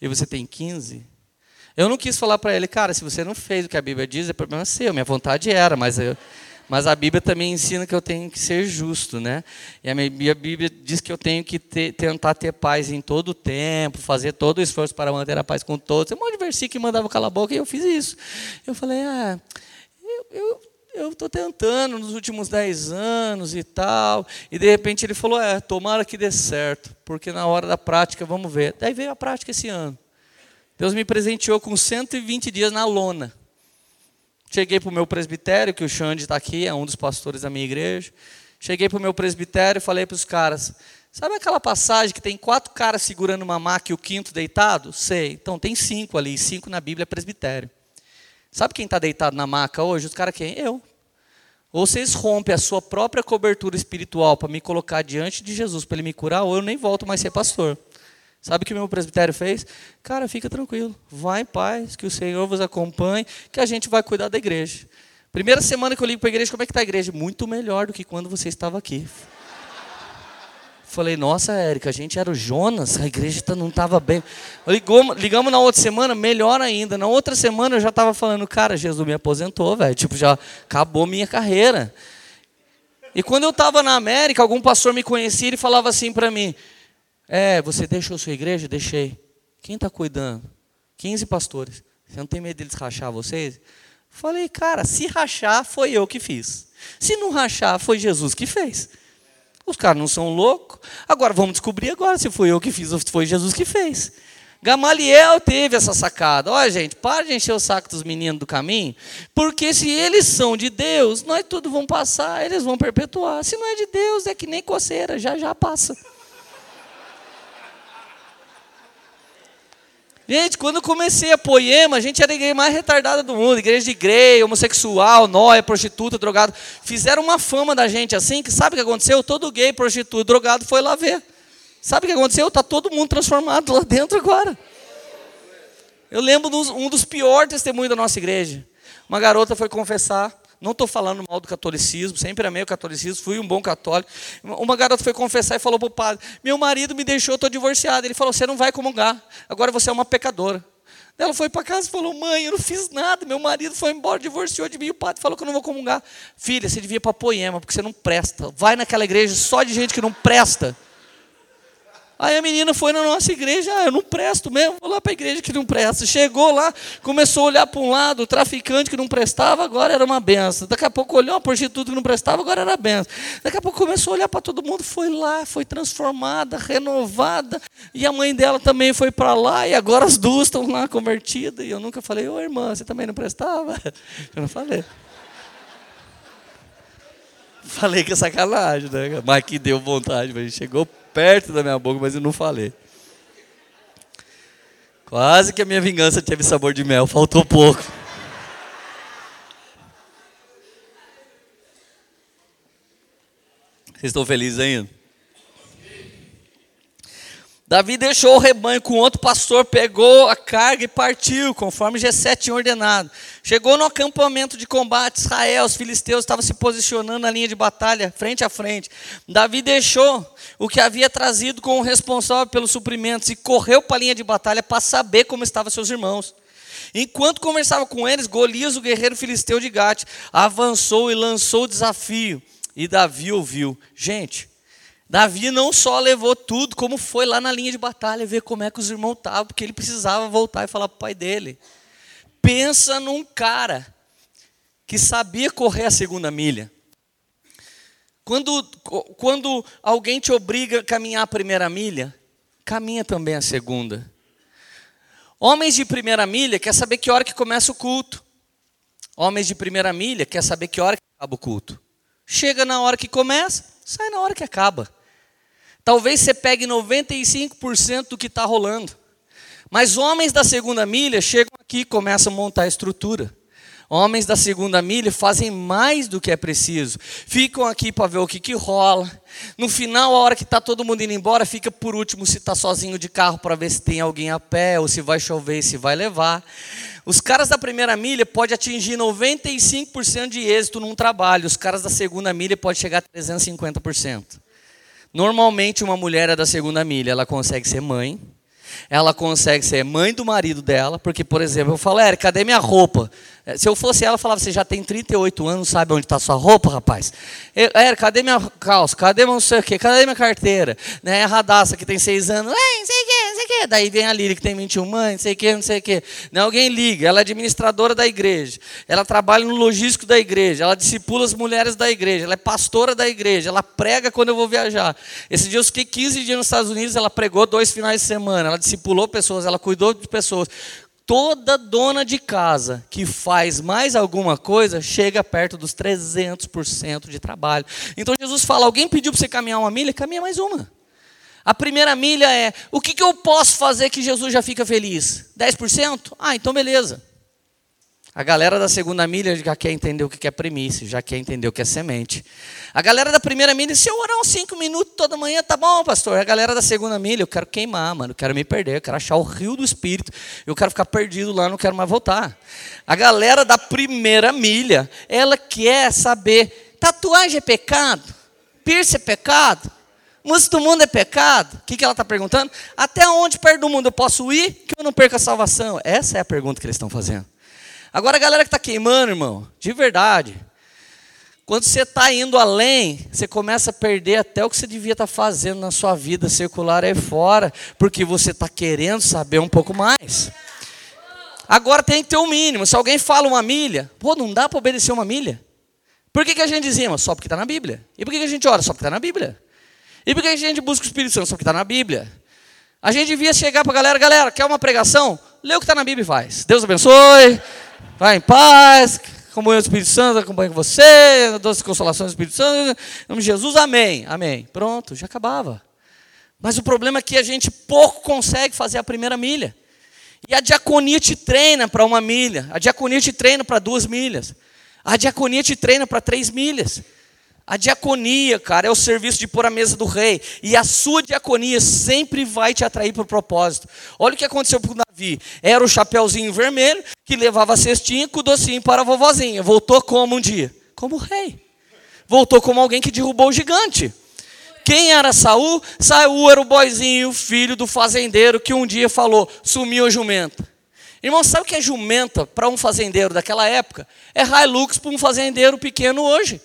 E você tem 15? Eu não quis falar para ele, cara, se você não fez o que a Bíblia diz, é problema seu. Minha vontade era, mas eu, mas a Bíblia também ensina que eu tenho que ser justo, né? E a minha Bíblia diz que eu tenho que ter, tentar ter paz em todo o tempo, fazer todo o esforço para manter a paz com todos. Tem um monte de versículo que mandava calar a boca e eu fiz isso. Eu falei, ah, eu, eu estou tentando nos últimos dez anos e tal. E de repente ele falou: É, tomara que dê certo, porque na hora da prática vamos ver. Daí veio a prática esse ano. Deus me presenteou com 120 dias na lona. Cheguei para o meu presbitério, que o Xande está aqui, é um dos pastores da minha igreja. Cheguei para o meu presbitério e falei para os caras: Sabe aquela passagem que tem quatro caras segurando uma maca e o quinto deitado? Sei. Então tem cinco ali, cinco na Bíblia é presbitério. Sabe quem está deitado na maca hoje? Os caras quem? Eu. Ou vocês rompem a sua própria cobertura espiritual para me colocar diante de Jesus, para ele me curar, ou eu nem volto mais ser pastor. Sabe o que meu presbitério fez? Cara, fica tranquilo, vai em paz, que o Senhor vos acompanhe, que a gente vai cuidar da igreja. Primeira semana que eu ligo para a igreja, como é que está a igreja? Muito melhor do que quando você estava aqui. Falei, nossa, Érica, a gente era o Jonas, a igreja tá, não estava bem. Ligamos na outra semana, melhor ainda. Na outra semana eu já estava falando, cara, Jesus me aposentou, velho. Tipo, já acabou minha carreira. E quando eu estava na América, algum pastor me conhecia e falava assim para mim: É, você deixou sua igreja? Deixei. Quem está cuidando? 15 pastores. Você não tem medo deles rachar vocês? Falei, cara, se rachar, foi eu que fiz. Se não rachar, foi Jesus que fez. Os caras não são loucos. Agora vamos descobrir agora se foi eu que fiz ou se foi Jesus que fez. Gamaliel teve essa sacada. Olha, gente, para de encher o saco dos meninos do caminho, porque se eles são de Deus, nós tudo vão passar, eles vão perpetuar. Se não é de Deus, é que nem coceira, já já passa. Gente, quando eu comecei a poema, a gente era a igreja mais retardada do mundo, igreja de igreja, homossexual, nóia, prostituta, drogado. Fizeram uma fama da gente assim, que sabe o que aconteceu? Todo gay, prostituta, drogado foi lá ver. Sabe o que aconteceu? Está todo mundo transformado lá dentro agora. Eu lembro de um dos piores testemunhos da nossa igreja. Uma garota foi confessar, não estou falando mal do catolicismo, sempre amei o catolicismo, fui um bom católico. Uma garota foi confessar e falou para o padre: Meu marido me deixou, estou divorciada. Ele falou: Você não vai comungar, agora você é uma pecadora. Ela foi para casa e falou: Mãe, eu não fiz nada, meu marido foi embora, divorciou de mim. O padre falou que eu não vou comungar. Filha, você devia ir para Poema, porque você não presta. Vai naquela igreja só de gente que não presta. Aí a menina foi na nossa igreja, ah, eu não presto mesmo, vou lá para a igreja que não presta. Chegou lá, começou a olhar para um lado, o traficante que não prestava, agora era uma benção. Daqui a pouco olhou uma prostituta que não prestava, agora era benção. Daqui a pouco começou a olhar para todo mundo, foi lá, foi transformada, renovada. E a mãe dela também foi para lá, e agora as duas estão lá convertidas. E eu nunca falei, ô irmã, você também não prestava? <laughs> Eu não falei. Falei que é sacanagem, né? Mas que deu vontade, mas chegou perto da minha boca, mas eu não falei. Quase que a minha vingança teve sabor de mel, faltou pouco. Vocês estão felizes ainda? Davi deixou o rebanho com outro pastor, pegou a carga e partiu, conforme G7 tinha ordenado. Chegou no acampamento de combate, Israel, os filisteus estavam se posicionando na linha de batalha, frente a frente. Davi deixou o que havia trazido com o responsável pelos suprimentos e correu para a linha de batalha para saber como estavam seus irmãos. Enquanto conversava com eles, Golias, o guerreiro filisteu de Gate, avançou e lançou o desafio. E Davi ouviu. Gente, Davi não só levou tudo, como foi lá na linha de batalha ver como é que os irmãos estavam, porque ele precisava voltar e falar para o pai dele. Pensa num cara que sabia correr a segunda milha. Quando, quando alguém te obriga a caminhar a primeira milha, caminha também a segunda. Homens de primeira milha quer saber que hora que começa o culto. Homens de primeira milha quer saber que hora que acaba o culto. Chega na hora que começa, sai na hora que acaba. Talvez você pegue 95% do que está rolando. Mas homens da segunda milha chegam aqui e começam a montar a estrutura. Homens da segunda milha fazem mais do que é preciso. Ficam aqui para ver o que, que rola. No final, a hora que está todo mundo indo embora, fica por último se está sozinho de carro para ver se tem alguém a pé, ou se vai chover, se vai levar. Os caras da primeira milha podem atingir 95% de êxito num trabalho. Os caras da segunda milha podem chegar a 350%. Normalmente, uma mulher é da segunda milha, ela consegue ser mãe, ela consegue ser mãe do marido dela, porque, por exemplo, eu falo, Érica, cadê minha roupa? É, se eu fosse ela, eu falava, você já tem 38 anos, sabe onde está sua roupa, rapaz? Érica, cadê minha calça? Cadê meu não sei o quê? Cadê minha carteira? Né, a Radassa, que tem 6 anos, não sei o quê, não sei o quê. Daí vem a Lili, que tem 21 mães, não sei o quê, não sei o quê. Né, alguém liga, ela é administradora da igreja, ela trabalha no logístico da igreja, ela discipula as mulheres da igreja, ela é pastora da igreja, ela prega quando eu vou viajar. Esse dia eu fiquei 15 dias nos Estados Unidos, ela pregou dois finais de semana, ela discipulou pessoas, ela cuidou de pessoas toda dona de casa que faz mais alguma coisa chega perto dos 300% de trabalho. Então Jesus fala: alguém pediu para você caminhar uma milha? Caminha mais uma. A primeira milha é: o que, que eu posso fazer que Jesus já fica feliz? 10%? Ah, então beleza. A galera da segunda milha já quer entender o que é premissa, já quer entender o que é semente. A galera da primeira milha, se eu orar uns cinco minutos toda manhã, tá bom, pastor. A galera da segunda milha, eu quero queimar, mano, eu quero me perder, eu quero achar o rio do Espírito, eu quero ficar perdido lá, não quero mais voltar. A galera da primeira milha, ela quer saber, tatuagem é pecado? Piercing é pecado? Música do mundo é pecado? O que, que ela está perguntando? Até onde perto do mundo eu posso ir que eu não perca a salvação? Essa é a pergunta que eles estão fazendo. Agora, a galera que está queimando, irmão, de verdade, quando você está indo além, você começa a perder até o que você devia estar tá fazendo na sua vida circular aí fora, porque você está querendo saber um pouco mais. Agora tem que ter o um mínimo. Se alguém fala uma milha, pô, não dá para obedecer uma milha. Por que, que a gente dizia? Só porque está na Bíblia. E por que, que a gente ora? Só porque está na Bíblia. E por que a gente busca o Espírito Santo? Só porque está na Bíblia. A gente devia chegar para a galera, galera, quer uma pregação? Lê o que está na Bíblia e faz. Deus abençoe. Vai em paz, comunhão do Espírito Santo, acompanha com você, doce consolação do Espírito Santo, em nome de Jesus, amém, amém. Pronto, já acabava. Mas o problema é que a gente pouco consegue fazer a primeira milha. E a diaconia te treina para uma milha, a diaconia te treina para duas milhas, a diaconia te treina para três milhas. A diaconia, cara, é o serviço de pôr a mesa do rei. E a sua diaconia sempre vai te atrair para o propósito. Olha o que aconteceu com Davi. Era o chapéuzinho vermelho que levava a cestinha com o docinho para a vovozinha. Voltou como um dia? Como rei. Voltou como alguém que derrubou o gigante. Quem era Saul? Saul era o boizinho, filho do fazendeiro, que um dia falou: sumiu a jumenta. Irmão, sabe o que é jumenta para um fazendeiro daquela época? É Hilux para um fazendeiro pequeno hoje.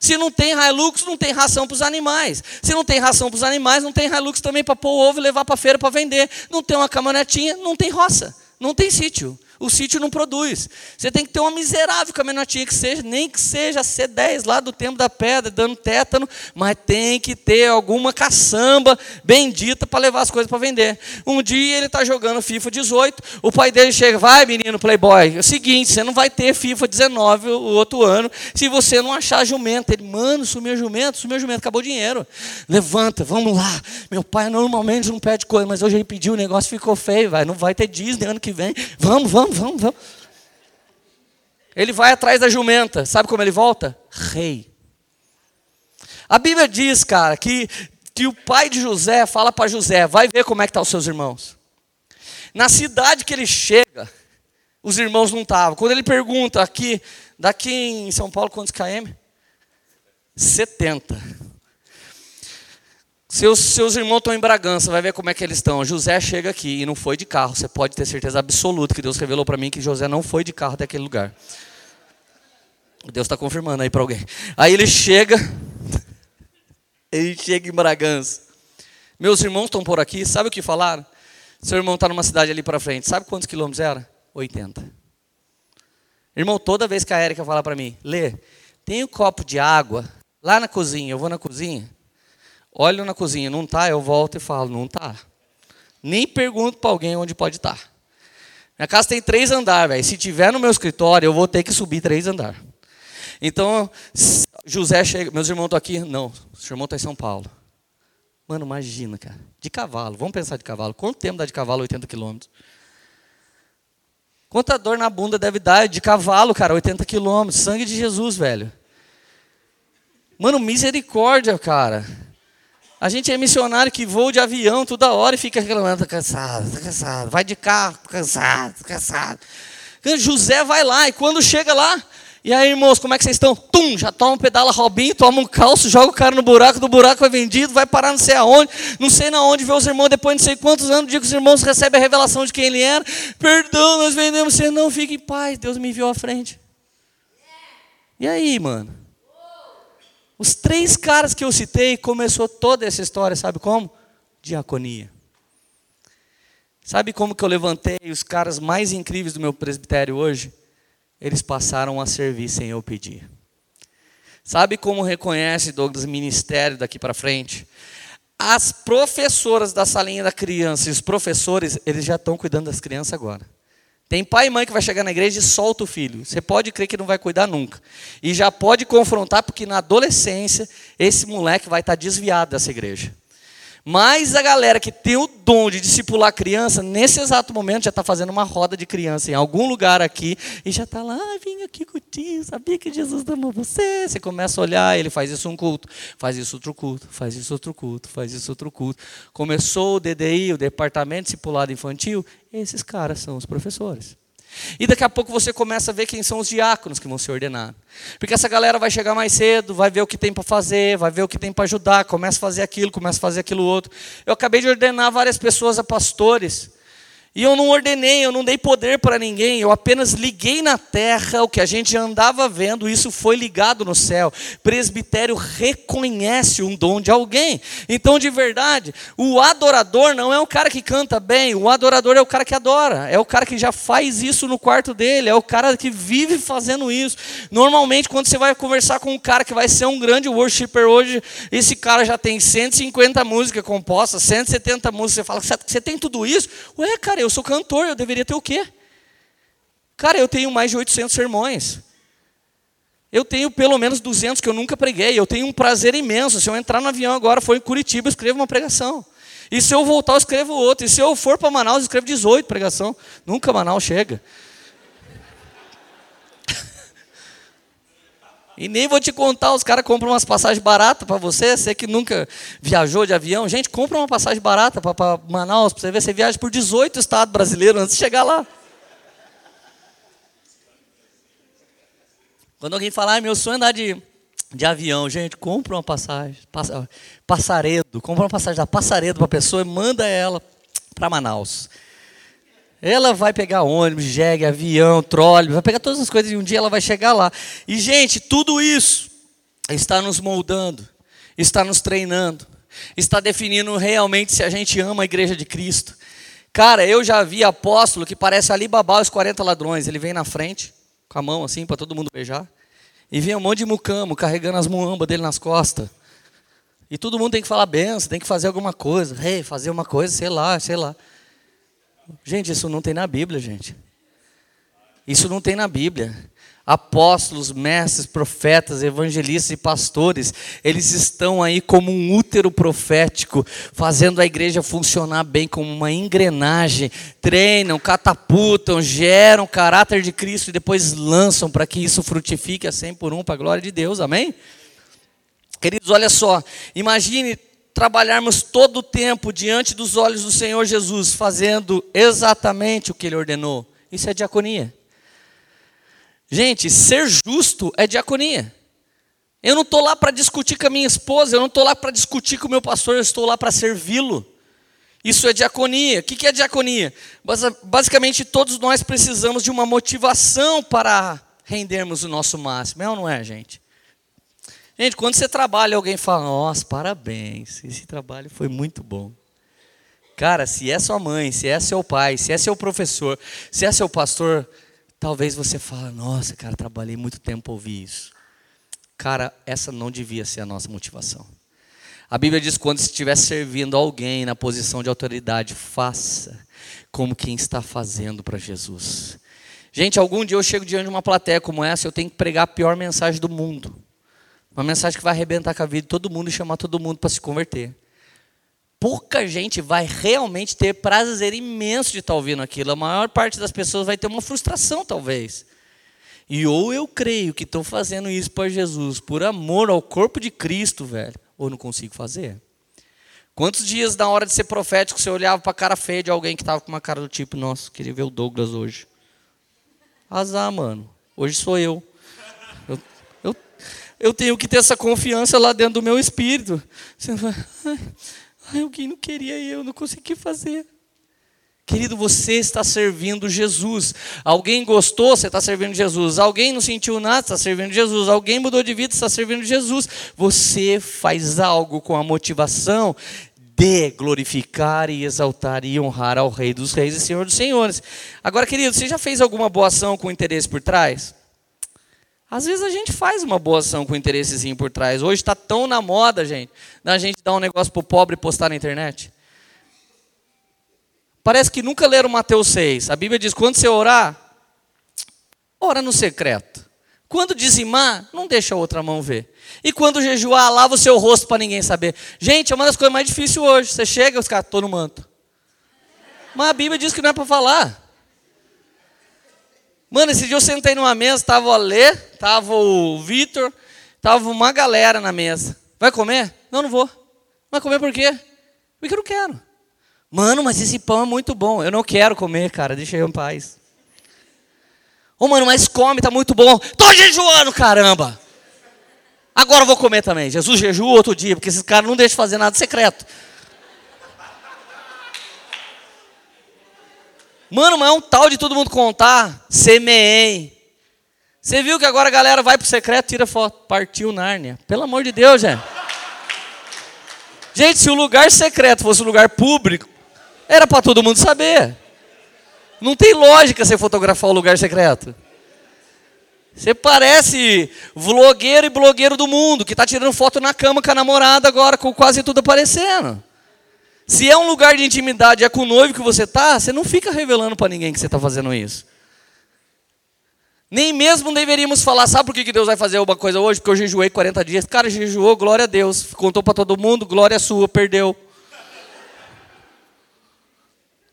Se não tem Hilux, não tem ração para os animais. Se não tem ração para os animais, não tem Hilux também para pôr o ovo e levar para a feira para vender. Não tem uma caminhonetinha, não tem roça, não tem sítio o sítio não produz. Você tem que ter uma miserável caminhonetinha que seja, nem que seja C10 lá do tempo da pedra, dando tétano, mas tem que ter alguma caçamba bendita para levar as coisas para vender. Um dia ele está jogando FIFA 18, o pai dele chega, vai menino playboy, é o seguinte, você não vai ter FIFA 19 o outro ano, se você não achar jumento. Ele, mano, sumiu jumento, sumiu jumento, acabou o dinheiro. Levanta, vamos lá. Meu pai normalmente não pede coisa, mas hoje ele pediu, o negócio ficou feio, vai, não vai ter Disney ano que vem. Vamos, vamos vamos, vamos. Ele vai atrás da jumenta. Sabe como ele volta? Rei. A Bíblia diz, cara, que, que o pai de José fala para José: vai ver como é que estão tá os seus irmãos. Na cidade que ele chega, os irmãos não estavam. Quando ele pergunta aqui, daqui em São Paulo, quantos km? 70. Seus, seus irmãos estão em Bragança, vai ver como é que eles estão. José chega aqui e não foi de carro. Você pode ter certeza absoluta que Deus revelou para mim que José não foi de carro até aquele lugar. Deus está confirmando aí para alguém. Aí ele chega, <laughs> ele chega em Bragança. Meus irmãos estão por aqui, sabe o que falaram? Seu irmão está numa cidade ali para frente. Sabe quantos quilômetros era? 80. Irmão, toda vez que a Érica fala para mim, Lê, tem um copo de água lá na cozinha, eu vou na cozinha. Olho na cozinha, não está, eu volto e falo, não está. Nem pergunto para alguém onde pode estar. Tá. Minha casa tem três andares, velho. Se tiver no meu escritório, eu vou ter que subir três andares. Então, José chega, meus irmãos estão aqui. Não, o seu irmão está em São Paulo. Mano, imagina, cara. De cavalo, vamos pensar de cavalo. Quanto tempo dá de cavalo 80 quilômetros? Quanta dor na bunda deve dar de cavalo, cara, 80 quilômetros. Sangue de Jesus, velho. Mano, misericórdia, cara. A gente é missionário que voa de avião toda hora e fica reclamando, está cansado, está cansado, vai de carro, tá cansado, tá cansado. José vai lá e quando chega lá, e aí, irmãos, como é que vocês estão? Tum, já toma um pedala Robinho, toma um calço, joga o cara no buraco, do buraco é vendido, vai parar não sei aonde, não sei na onde, vê os irmãos depois de não sei quantos anos, dia que os irmãos recebem a revelação de quem ele era. Perdão, nós vendemos você, não, fique em paz, Deus me enviou à frente. E aí, mano? Os três caras que eu citei, começou toda essa história, sabe como? Diaconia. Sabe como que eu levantei os caras mais incríveis do meu presbitério hoje? Eles passaram a servir sem eu pedir. Sabe como reconhece Douglas ministério daqui para frente? As professoras da salinha da criança e os professores, eles já estão cuidando das crianças agora. Tem pai e mãe que vai chegar na igreja e solta o filho. Você pode crer que não vai cuidar nunca. E já pode confrontar, porque na adolescência, esse moleque vai estar desviado dessa igreja. Mas a galera que tem o dom de discipular criança, nesse exato momento já está fazendo uma roda de criança em algum lugar aqui e já está lá, ah, vim aqui contigo, sabia que Jesus amou você. Você começa a olhar, ele faz isso um culto, faz isso outro culto, faz isso outro culto, faz isso outro culto. Começou o DDI, o Departamento Discipulado Infantil, esses caras são os professores. E daqui a pouco você começa a ver quem são os diáconos que vão ser ordenados. Porque essa galera vai chegar mais cedo, vai ver o que tem para fazer, vai ver o que tem para ajudar, começa a fazer aquilo, começa a fazer aquilo outro. Eu acabei de ordenar várias pessoas a pastores. E eu não ordenei, eu não dei poder para ninguém, eu apenas liguei na terra o que a gente andava vendo, isso foi ligado no céu. Presbitério reconhece um dom de alguém. Então, de verdade, o adorador não é o cara que canta bem, o adorador é o cara que adora, é o cara que já faz isso no quarto dele, é o cara que vive fazendo isso. Normalmente, quando você vai conversar com um cara que vai ser um grande worshiper hoje, esse cara já tem 150 músicas compostas, 170 músicas, você fala, você tem tudo isso? Ué, cara, Cara, eu sou cantor, eu deveria ter o quê? Cara, eu tenho mais de 800 sermões. Eu tenho pelo menos 200 que eu nunca preguei. Eu tenho um prazer imenso. Se eu entrar no avião agora, for em Curitiba, eu escrevo uma pregação. E se eu voltar, eu escrevo outra. E se eu for para Manaus, eu escrevo 18 pregação. Nunca Manaus chega. E nem vou te contar, os caras compram umas passagens baratas para você, você que nunca viajou de avião. Gente, compra uma passagem barata para Manaus, para você ver, você viaja por 18 estados brasileiros antes de chegar lá. Quando alguém falar, ah, meu sonho é andar de, de avião, gente, compra uma passagem, passa, passaredo, compra uma passagem da passaredo para a pessoa e manda ela para Manaus. Ela vai pegar ônibus, jegue, avião, trole, vai pegar todas as coisas e um dia ela vai chegar lá. E, gente, tudo isso está nos moldando, está nos treinando, está definindo realmente se a gente ama a igreja de Cristo. Cara, eu já vi apóstolo que parece ali babá os 40 ladrões. Ele vem na frente, com a mão assim, para todo mundo beijar. E vem um monte de mucamo carregando as muambas dele nas costas. E todo mundo tem que falar benção, tem que fazer alguma coisa. Hey, fazer uma coisa, sei lá, sei lá. Gente, isso não tem na Bíblia, gente. Isso não tem na Bíblia. Apóstolos, mestres, profetas, evangelistas e pastores, eles estão aí como um útero profético, fazendo a igreja funcionar bem como uma engrenagem, treinam, catapultam, geram o caráter de Cristo e depois lançam para que isso frutifique a 100 por um para a glória de Deus, amém? Queridos, olha só, imagine trabalharmos todo o tempo diante dos olhos do Senhor Jesus, fazendo exatamente o que Ele ordenou. Isso é diaconia. Gente, ser justo é diaconia. Eu não estou lá para discutir com a minha esposa, eu não estou lá para discutir com o meu pastor, eu estou lá para servi-lo. Isso é diaconia. O que é diaconia? Basicamente, todos nós precisamos de uma motivação para rendermos o nosso máximo. É ou não é, gente? Gente, quando você trabalha, alguém fala: Nossa, parabéns, esse trabalho foi muito bom. Cara, se é sua mãe, se é seu pai, se é seu professor, se é seu pastor, talvez você fale: Nossa, cara, trabalhei muito tempo ouvir isso. Cara, essa não devia ser a nossa motivação. A Bíblia diz: quando estiver servindo alguém na posição de autoridade, faça como quem está fazendo para Jesus. Gente, algum dia eu chego diante de uma plateia como essa, eu tenho que pregar a pior mensagem do mundo. Uma mensagem que vai arrebentar com a vida de todo mundo e chamar todo mundo para se converter. Pouca gente vai realmente ter prazer imenso de estar ouvindo aquilo. A maior parte das pessoas vai ter uma frustração, talvez. E ou eu creio que estou fazendo isso para Jesus, por amor ao corpo de Cristo, velho, ou não consigo fazer. Quantos dias na hora de ser profético você olhava para a cara feia de alguém que estava com uma cara do tipo, nossa, queria ver o Douglas hoje. Azar, mano. Hoje sou eu eu tenho que ter essa confiança lá dentro do meu espírito. Você vai, ai, alguém não queria eu, não consegui fazer. Querido, você está servindo Jesus. Alguém gostou, você está servindo Jesus. Alguém não sentiu nada, está servindo Jesus. Alguém mudou de vida, está servindo Jesus. Você faz algo com a motivação de glorificar e exaltar e honrar ao Rei dos Reis e Senhor dos Senhores. Agora, querido, você já fez alguma boa ação com interesse por trás? Às vezes a gente faz uma boa ação com interessezinho por trás. Hoje está tão na moda, gente, da gente dar um negócio para o pobre e postar na internet. Parece que nunca leram Mateus 6. A Bíblia diz: quando você orar, ora no secreto. Quando dizimar, não deixa a outra mão ver. E quando jejuar, lava o seu rosto para ninguém saber. Gente, é uma das coisas mais difíceis hoje. Você chega, os caras, estou no manto. Mas a Bíblia diz que não é para falar. Mano, esse dia eu sentei numa mesa, tava o Alê, tava o Vitor, tava uma galera na mesa. Vai comer? Não, não vou. Vai comer por quê? Porque eu não quero. Mano, mas esse pão é muito bom. Eu não quero comer, cara, deixa eu em paz. Ô, oh, mano, mas come, tá muito bom. Tô jejuando, caramba. Agora eu vou comer também. Jesus jejua outro dia, porque esses caras não deixam fazer nada secreto. Mano, mas é um tal de todo mundo contar. Semeei. Você viu que agora a galera vai pro secreto, tira foto. Partiu Nárnia. Pelo amor de Deus, gente. Gente, se o lugar secreto fosse um lugar público, era para todo mundo saber. Não tem lógica você fotografar o lugar secreto. Você parece vlogueiro e blogueiro do mundo, que está tirando foto na cama com a namorada agora, com quase tudo aparecendo. Se é um lugar de intimidade, é com o noivo que você está, você não fica revelando para ninguém que você está fazendo isso. Nem mesmo deveríamos falar, sabe por que Deus vai fazer uma coisa hoje? Porque eu jejuei 40 dias. Cara, jejuou, glória a Deus. Contou para todo mundo, glória sua, perdeu.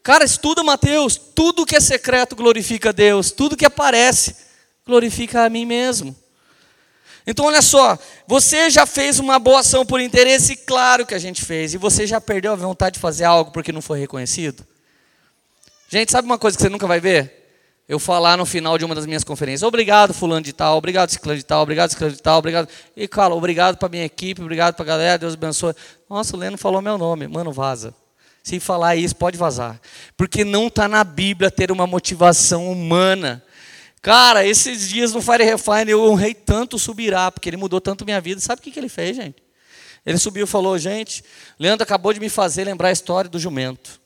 Cara, estuda Mateus. Tudo que é secreto glorifica a Deus. Tudo que aparece glorifica a mim mesmo. Então, olha só, você já fez uma boa ação por interesse, claro que a gente fez, e você já perdeu a vontade de fazer algo porque não foi reconhecido? Gente, sabe uma coisa que você nunca vai ver? Eu falar no final de uma das minhas conferências, obrigado fulano de tal, obrigado ciclano de tal, obrigado ciclano de tal, obrigado. E cara, obrigado para minha equipe, obrigado para a galera, Deus abençoe. Nossa, o Leno falou meu nome, mano, vaza. Se falar isso, pode vazar. Porque não está na Bíblia ter uma motivação humana. Cara, esses dias no Fire Refine eu honrei tanto Subirá, porque ele mudou tanto minha vida. Sabe o que, que ele fez, gente? Ele subiu e falou: Gente, Leandro acabou de me fazer lembrar a história do jumento.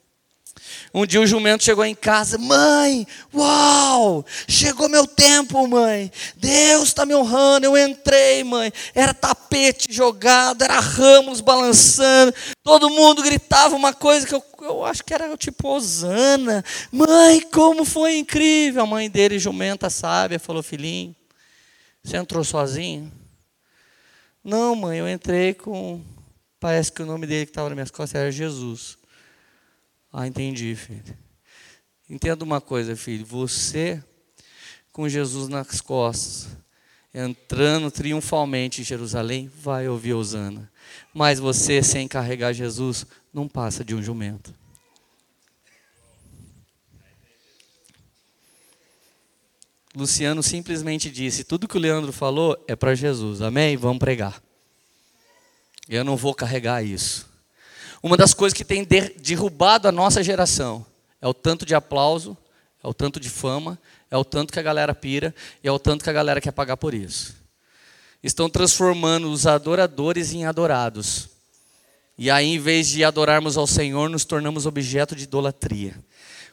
Um dia o jumento chegou em casa, mãe, uau, chegou meu tempo, mãe. Deus está me honrando. Eu entrei, mãe. Era tapete jogado, era ramos balançando. Todo mundo gritava uma coisa que eu, eu acho que era tipo Osana. Mãe, como foi incrível. A mãe dele, jumenta sábia, falou: Filhinho, você entrou sozinho? Não, mãe, eu entrei com. Parece que o nome dele que estava nas minhas costas era Jesus. Ah, entendi, filho. Entenda uma coisa, filho. Você, com Jesus nas costas, entrando triunfalmente em Jerusalém, vai ouvir Osana. Mas você, sem carregar Jesus, não passa de um jumento. Luciano simplesmente disse: tudo que o Leandro falou é para Jesus. Amém? Vamos pregar. Eu não vou carregar isso. Uma das coisas que tem derrubado a nossa geração é o tanto de aplauso, é o tanto de fama, é o tanto que a galera pira e é o tanto que a galera quer pagar por isso. Estão transformando os adoradores em adorados. E aí, em vez de adorarmos ao Senhor, nos tornamos objeto de idolatria.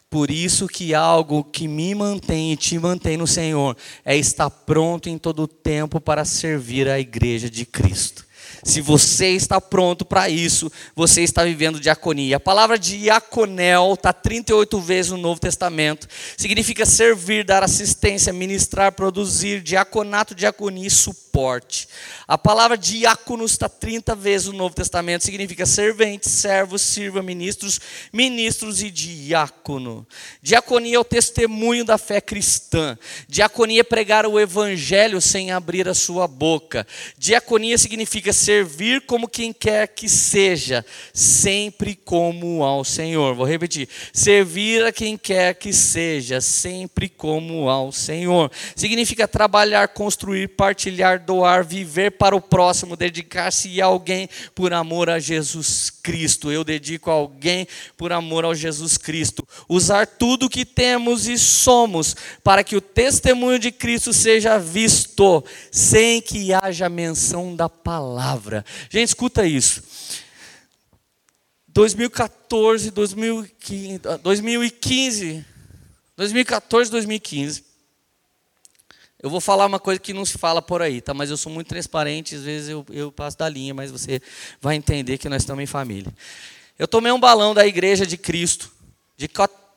Por isso que algo que me mantém e te mantém no Senhor é estar pronto em todo o tempo para servir a igreja de Cristo. Se você está pronto para isso, você está vivendo diaconia. A palavra diaconel está 38 vezes no Novo Testamento. Significa servir, dar assistência, ministrar, produzir, diaconato, diaconia e suporte. A palavra diáconos está 30 vezes no Novo Testamento. Significa servente, servo, sirva, ministros, ministros e diácono. Diaconia é o testemunho da fé cristã. Diaconia é pregar o evangelho sem abrir a sua boca. Diaconia significa servir como quem quer que seja, sempre como ao Senhor. Vou repetir: servir a quem quer que seja, sempre como ao Senhor. Significa trabalhar, construir, partilhar, doar, viver para o próximo, dedicar-se a alguém por amor a Jesus Cristo. Eu dedico a alguém por amor ao Jesus Cristo. Usar tudo que temos e somos para que o testemunho de Cristo seja visto, sem que haja menção da palavra palavra. Gente, escuta isso. 2014, 2015, 2015, 2014, 2015. Eu vou falar uma coisa que não se fala por aí, tá? Mas eu sou muito transparente, às vezes eu, eu passo da linha, mas você vai entender que nós estamos em família. Eu tomei um balão da Igreja de Cristo de,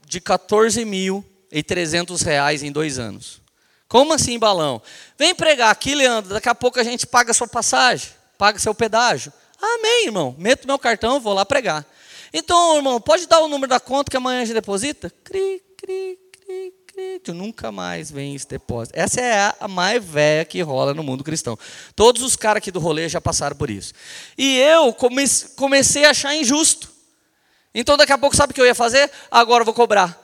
de 14 mil e 300 reais em dois anos. Como assim balão? Vem pregar aqui, Leandro, daqui a pouco a gente paga a sua passagem, paga seu pedágio. Amém, irmão. Meto meu cartão, vou lá pregar. Então, irmão, pode dar o número da conta que amanhã a gente deposita? Cri, cri, cri, cri. Tu nunca mais vem esse depósito. Essa é a mais velha que rola no mundo cristão. Todos os caras aqui do rolê já passaram por isso. E eu comecei a achar injusto. Então, daqui a pouco, sabe o que eu ia fazer? Agora eu vou cobrar.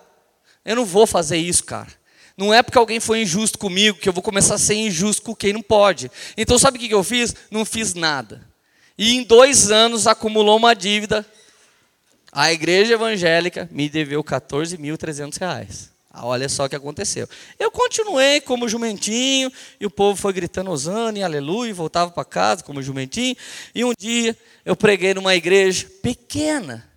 Eu não vou fazer isso, cara. Não é porque alguém foi injusto comigo que eu vou começar a ser injusto com quem não pode. Então, sabe o que eu fiz? Não fiz nada. E em dois anos acumulou uma dívida. A igreja evangélica me deveu 14.300 reais. Ah, olha só o que aconteceu. Eu continuei como jumentinho, e o povo foi gritando Osana e aleluia, e voltava para casa como jumentinho. E um dia eu preguei numa igreja pequena,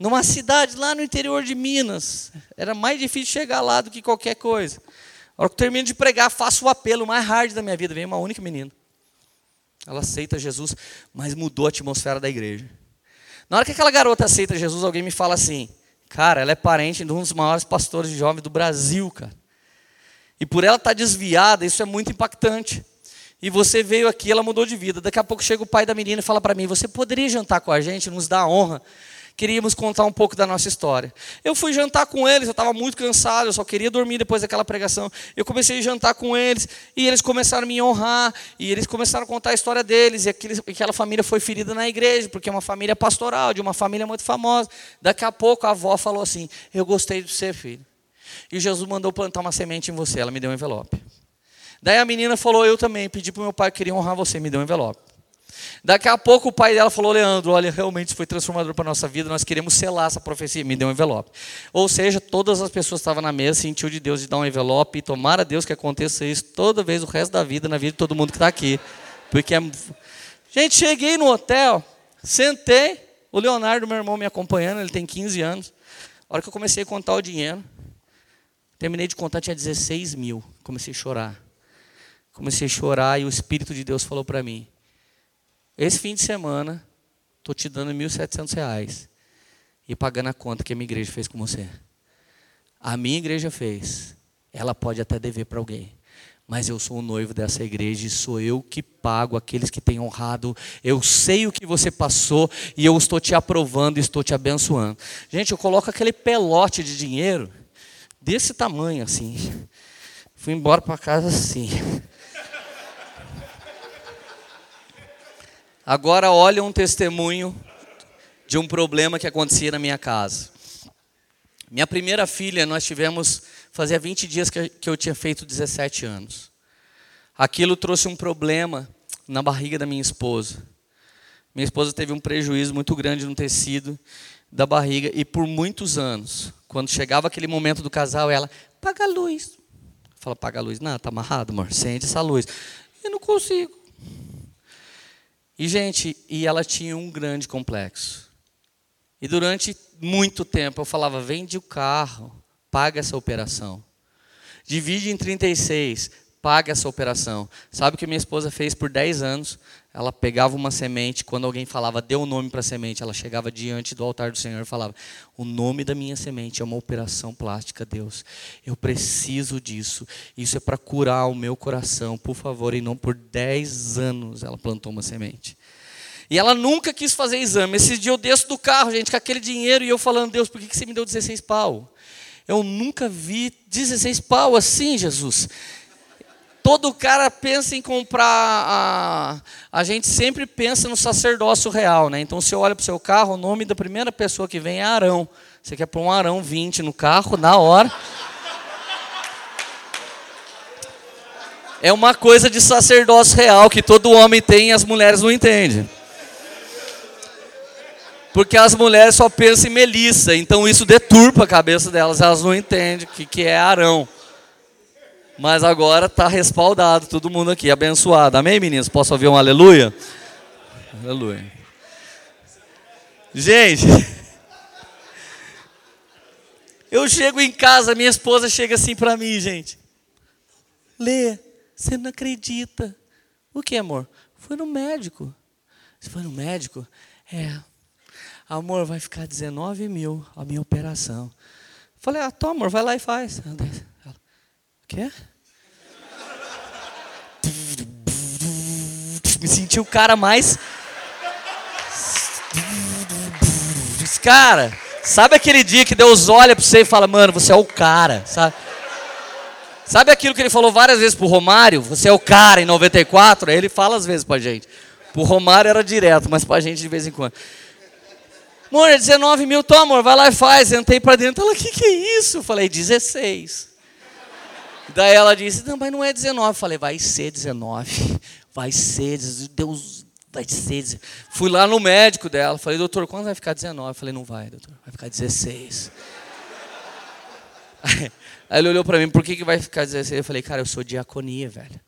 numa cidade lá no interior de Minas. Era mais difícil chegar lá do que qualquer coisa. A hora que eu termino de pregar, faço o apelo mais hard da minha vida. Vem uma única menina. Ela aceita Jesus, mas mudou a atmosfera da igreja. Na hora que aquela garota aceita Jesus, alguém me fala assim: Cara, ela é parente de um dos maiores pastores de jovens do Brasil, cara. E por ela estar tá desviada, isso é muito impactante. E você veio aqui, ela mudou de vida. Daqui a pouco chega o pai da menina e fala para mim: Você poderia jantar com a gente, nos a honra queríamos contar um pouco da nossa história. Eu fui jantar com eles, eu estava muito cansado, eu só queria dormir depois daquela pregação. Eu comecei a jantar com eles e eles começaram a me honrar e eles começaram a contar a história deles. E aqueles, aquela família foi ferida na igreja, porque é uma família pastoral, de uma família muito famosa. Daqui a pouco a avó falou assim: Eu gostei de você, filho. E Jesus mandou plantar uma semente em você, ela me deu um envelope. Daí a menina falou: Eu também, pedi para o meu pai que queria honrar você, me deu um envelope. Daqui a pouco o pai dela falou: Leandro, olha, realmente foi transformador para a nossa vida, nós queremos selar essa profecia. Me deu um envelope. Ou seja, todas as pessoas estavam na mesa sentiu de Deus de dar um envelope e tomara Deus que aconteça isso toda vez o resto da vida, na vida de todo mundo que está aqui. Porque é... Gente, cheguei no hotel, sentei, o Leonardo, meu irmão, me acompanhando, ele tem 15 anos. A hora que eu comecei a contar o dinheiro, terminei de contar, tinha 16 mil. Comecei a chorar. Comecei a chorar e o Espírito de Deus falou para mim: esse fim de semana, estou te dando R$ 1.700 e pagando a conta que a minha igreja fez com você. A minha igreja fez. Ela pode até dever para alguém. Mas eu sou o noivo dessa igreja e sou eu que pago aqueles que têm honrado. Eu sei o que você passou e eu estou te aprovando estou te abençoando. Gente, eu coloco aquele pelote de dinheiro desse tamanho assim. Fui embora para casa assim. Agora olha um testemunho de um problema que acontecia na minha casa. Minha primeira filha, nós tivemos, fazia 20 dias que eu tinha feito 17 anos. Aquilo trouxe um problema na barriga da minha esposa. Minha esposa teve um prejuízo muito grande no tecido da barriga e por muitos anos, quando chegava aquele momento do casal, ela, paga a luz. Fala, paga a luz. Não, tá amarrado, amor, acende essa luz. Eu não consigo. E, gente, e ela tinha um grande complexo. E durante muito tempo eu falava: vende o carro, paga essa operação. Divide em 36, paga essa operação. Sabe o que minha esposa fez por 10 anos? Ela pegava uma semente, quando alguém falava, dê o um nome para a semente, ela chegava diante do altar do Senhor e falava: O nome da minha semente é uma operação plástica, Deus. Eu preciso disso. Isso é para curar o meu coração, por favor. E não por 10 anos ela plantou uma semente. E ela nunca quis fazer exame. Esse dia eu desço do carro, gente, com aquele dinheiro, e eu falando: Deus, por que você me deu 16 pau? Eu nunca vi 16 pau assim, Jesus. Todo cara pensa em comprar. A, a gente sempre pensa no sacerdócio real, né? Então, você olha para o seu carro, o nome da primeira pessoa que vem é Arão. Você quer pôr um Arão 20 no carro, na hora. É uma coisa de sacerdócio real que todo homem tem e as mulheres não entendem. Porque as mulheres só pensam em Melissa, então isso deturpa a cabeça delas, elas não entendem o que, que é Arão. Mas agora está respaldado, todo mundo aqui, abençoado. Amém, meninos? Posso ouvir um aleluia? Aleluia. Gente, <laughs> eu chego em casa, minha esposa chega assim para mim, gente. Lê, você não acredita. O que, amor? Foi no médico. Você foi no médico? É. Amor, vai ficar 19 mil a minha operação. Falei, ah, toma, amor, vai lá e faz. O quê? Me senti o cara mais. Cara, sabe aquele dia que Deus olha para você e fala, mano, você é o cara, sabe? Sabe aquilo que ele falou várias vezes pro Romário? Você é o cara em 94? Aí ele fala às vezes pra gente. Pro Romário era direto, mas pra gente de vez em quando. Amor, é 19 mil, toma, amor, vai lá e faz. Entrei para dentro, ela, o que, que é isso? Eu falei, 16. Daí ela disse, não, mas não é 19. Eu falei, vai ser 19. Vai ser, Deus, vai ser. Fui lá no médico dela, falei, doutor, quando vai ficar 19? Eu falei, não vai, doutor, vai ficar 16. <laughs> Aí, ele olhou para mim, por que, que vai ficar 16? Eu falei, cara, eu sou diaconia, velho.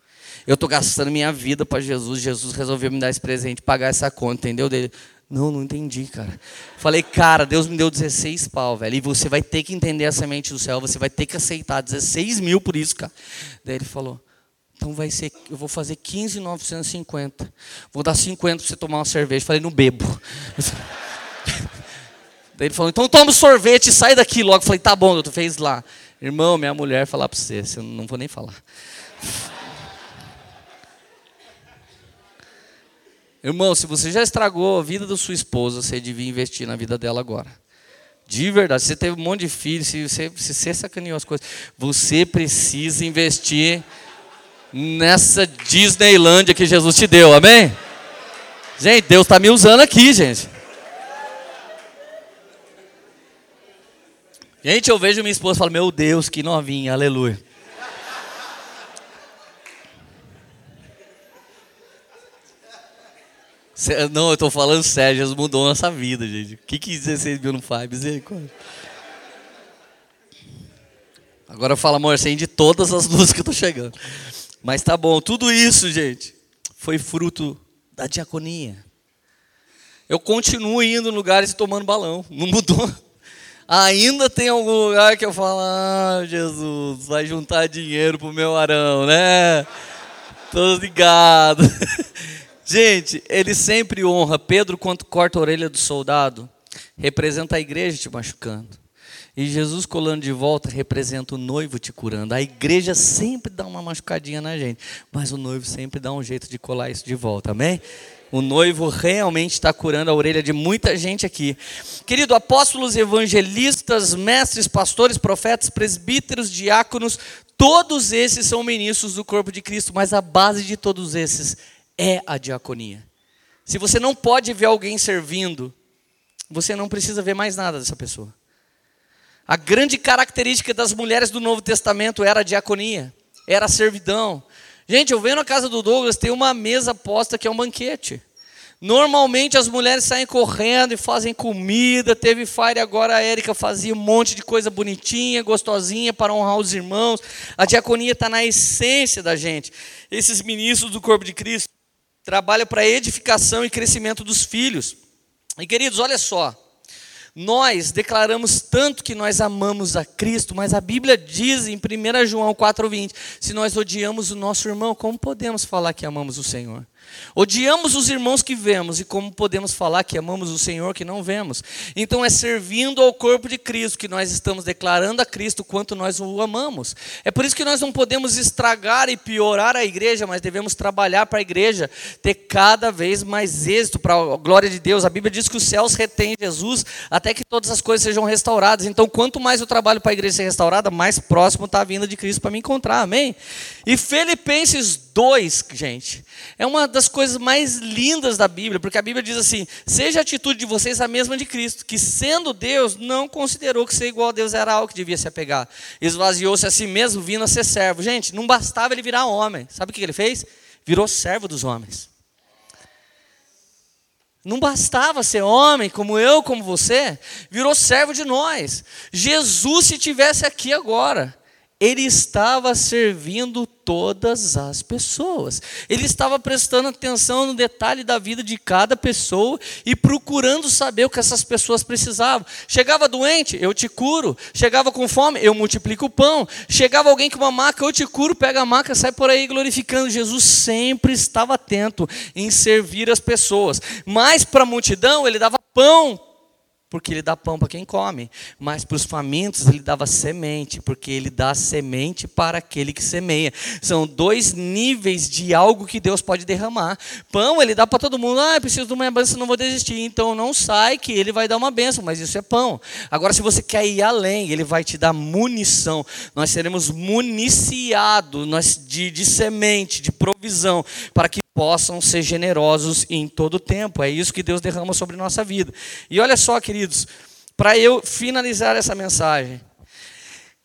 Eu estou gastando minha vida para Jesus. Jesus resolveu me dar esse presente, pagar essa conta, entendeu? Dele, não, não entendi, cara. Falei, cara, Deus me deu 16 pau, velho. E você vai ter que entender a semente do céu, você vai ter que aceitar 16 mil por isso, cara. Daí ele falou, então vai ser, eu vou fazer 15,950. Vou dar 50 para você tomar uma cerveja. Falei, não bebo. <laughs> Daí ele falou, então toma sorvete e sai daqui logo. Falei, tá bom, tu fez lá. Irmão, minha mulher falar para você, eu não vou nem falar. Irmão, se você já estragou a vida da sua esposa, você devia investir na vida dela agora. De verdade, você teve um monte de filhos, se você, se você sacaneou as coisas, você precisa investir nessa Disneylândia que Jesus te deu, amém? Gente, Deus está me usando aqui, gente. Gente, eu vejo minha esposa e falo, meu Deus, que novinha, aleluia. Não, eu estou falando sério, Jesus mudou nossa vida, gente. O que, que 16 mil não faz? Misericórdia. Agora fala, amor, acende todas as luzes que eu estou chegando. Mas tá bom, tudo isso, gente, foi fruto da diaconia. Eu continuo indo em lugares e tomando balão, não mudou. Ainda tem algum lugar que eu falo, ah, Jesus, vai juntar dinheiro pro meu arão, né? Tô ligado. <laughs> Gente, ele sempre honra. Pedro, quando corta a orelha do soldado, representa a igreja te machucando. E Jesus colando de volta representa o noivo te curando. A igreja sempre dá uma machucadinha na gente, mas o noivo sempre dá um jeito de colar isso de volta, amém? O noivo realmente está curando a orelha de muita gente aqui. Querido, apóstolos, evangelistas, mestres, pastores, profetas, presbíteros, diáconos, todos esses são ministros do corpo de Cristo, mas a base de todos esses é a diaconia. Se você não pode ver alguém servindo, você não precisa ver mais nada dessa pessoa. A grande característica das mulheres do Novo Testamento era a diaconia, era a servidão. Gente, eu venho na casa do Douglas, tem uma mesa posta que é um banquete. Normalmente as mulheres saem correndo e fazem comida. Teve fire agora, a Érica fazia um monte de coisa bonitinha, gostosinha para honrar os irmãos. A diaconia está na essência da gente. Esses ministros do corpo de Cristo trabalha para edificação e crescimento dos filhos. E queridos, olha só. Nós declaramos tanto que nós amamos a Cristo, mas a Bíblia diz em 1 João 4,20: se nós odiamos o nosso irmão, como podemos falar que amamos o Senhor? Odiamos os irmãos que vemos e como podemos falar que amamos o Senhor que não vemos? Então é servindo ao corpo de Cristo que nós estamos declarando a Cristo quanto nós o amamos. É por isso que nós não podemos estragar e piorar a igreja, mas devemos trabalhar para a igreja ter cada vez mais êxito para a glória de Deus. A Bíblia diz que os céus retêm Jesus até que todas as coisas sejam restauradas. Então, quanto mais eu trabalho para a igreja ser restaurada, mais próximo está a vinda de Cristo para me encontrar. Amém? E Filipenses 2, gente, é uma das coisas mais lindas da Bíblia, porque a Bíblia diz assim: seja a atitude de vocês a mesma de Cristo, que sendo Deus, não considerou que ser igual a Deus era algo que devia se apegar. Esvaziou-se a si mesmo, vindo a ser servo. Gente, não bastava ele virar homem. Sabe o que ele fez? Virou servo dos homens. Não bastava ser homem como eu, como você, virou servo de nós. Jesus, se tivesse aqui agora, ele estava servindo todas as pessoas. Ele estava prestando atenção no detalhe da vida de cada pessoa e procurando saber o que essas pessoas precisavam. Chegava doente, eu te curo. Chegava com fome, eu multiplico o pão. Chegava alguém com uma maca, eu te curo, pega a maca, sai por aí glorificando. Jesus sempre estava atento em servir as pessoas. Mas para a multidão, ele dava pão porque ele dá pão para quem come, mas para os famintos ele dava semente, porque ele dá semente para aquele que semeia. São dois níveis de algo que Deus pode derramar. Pão ele dá para todo mundo, ah, eu preciso de uma benção, não vou desistir. Então não sai que ele vai dar uma benção, mas isso é pão. Agora, se você quer ir além, ele vai te dar munição. Nós seremos municiados de, de semente, de provisão, para que possam ser generosos em todo o tempo. É isso que Deus derrama sobre nossa vida. E olha só, queridos, para eu finalizar essa mensagem.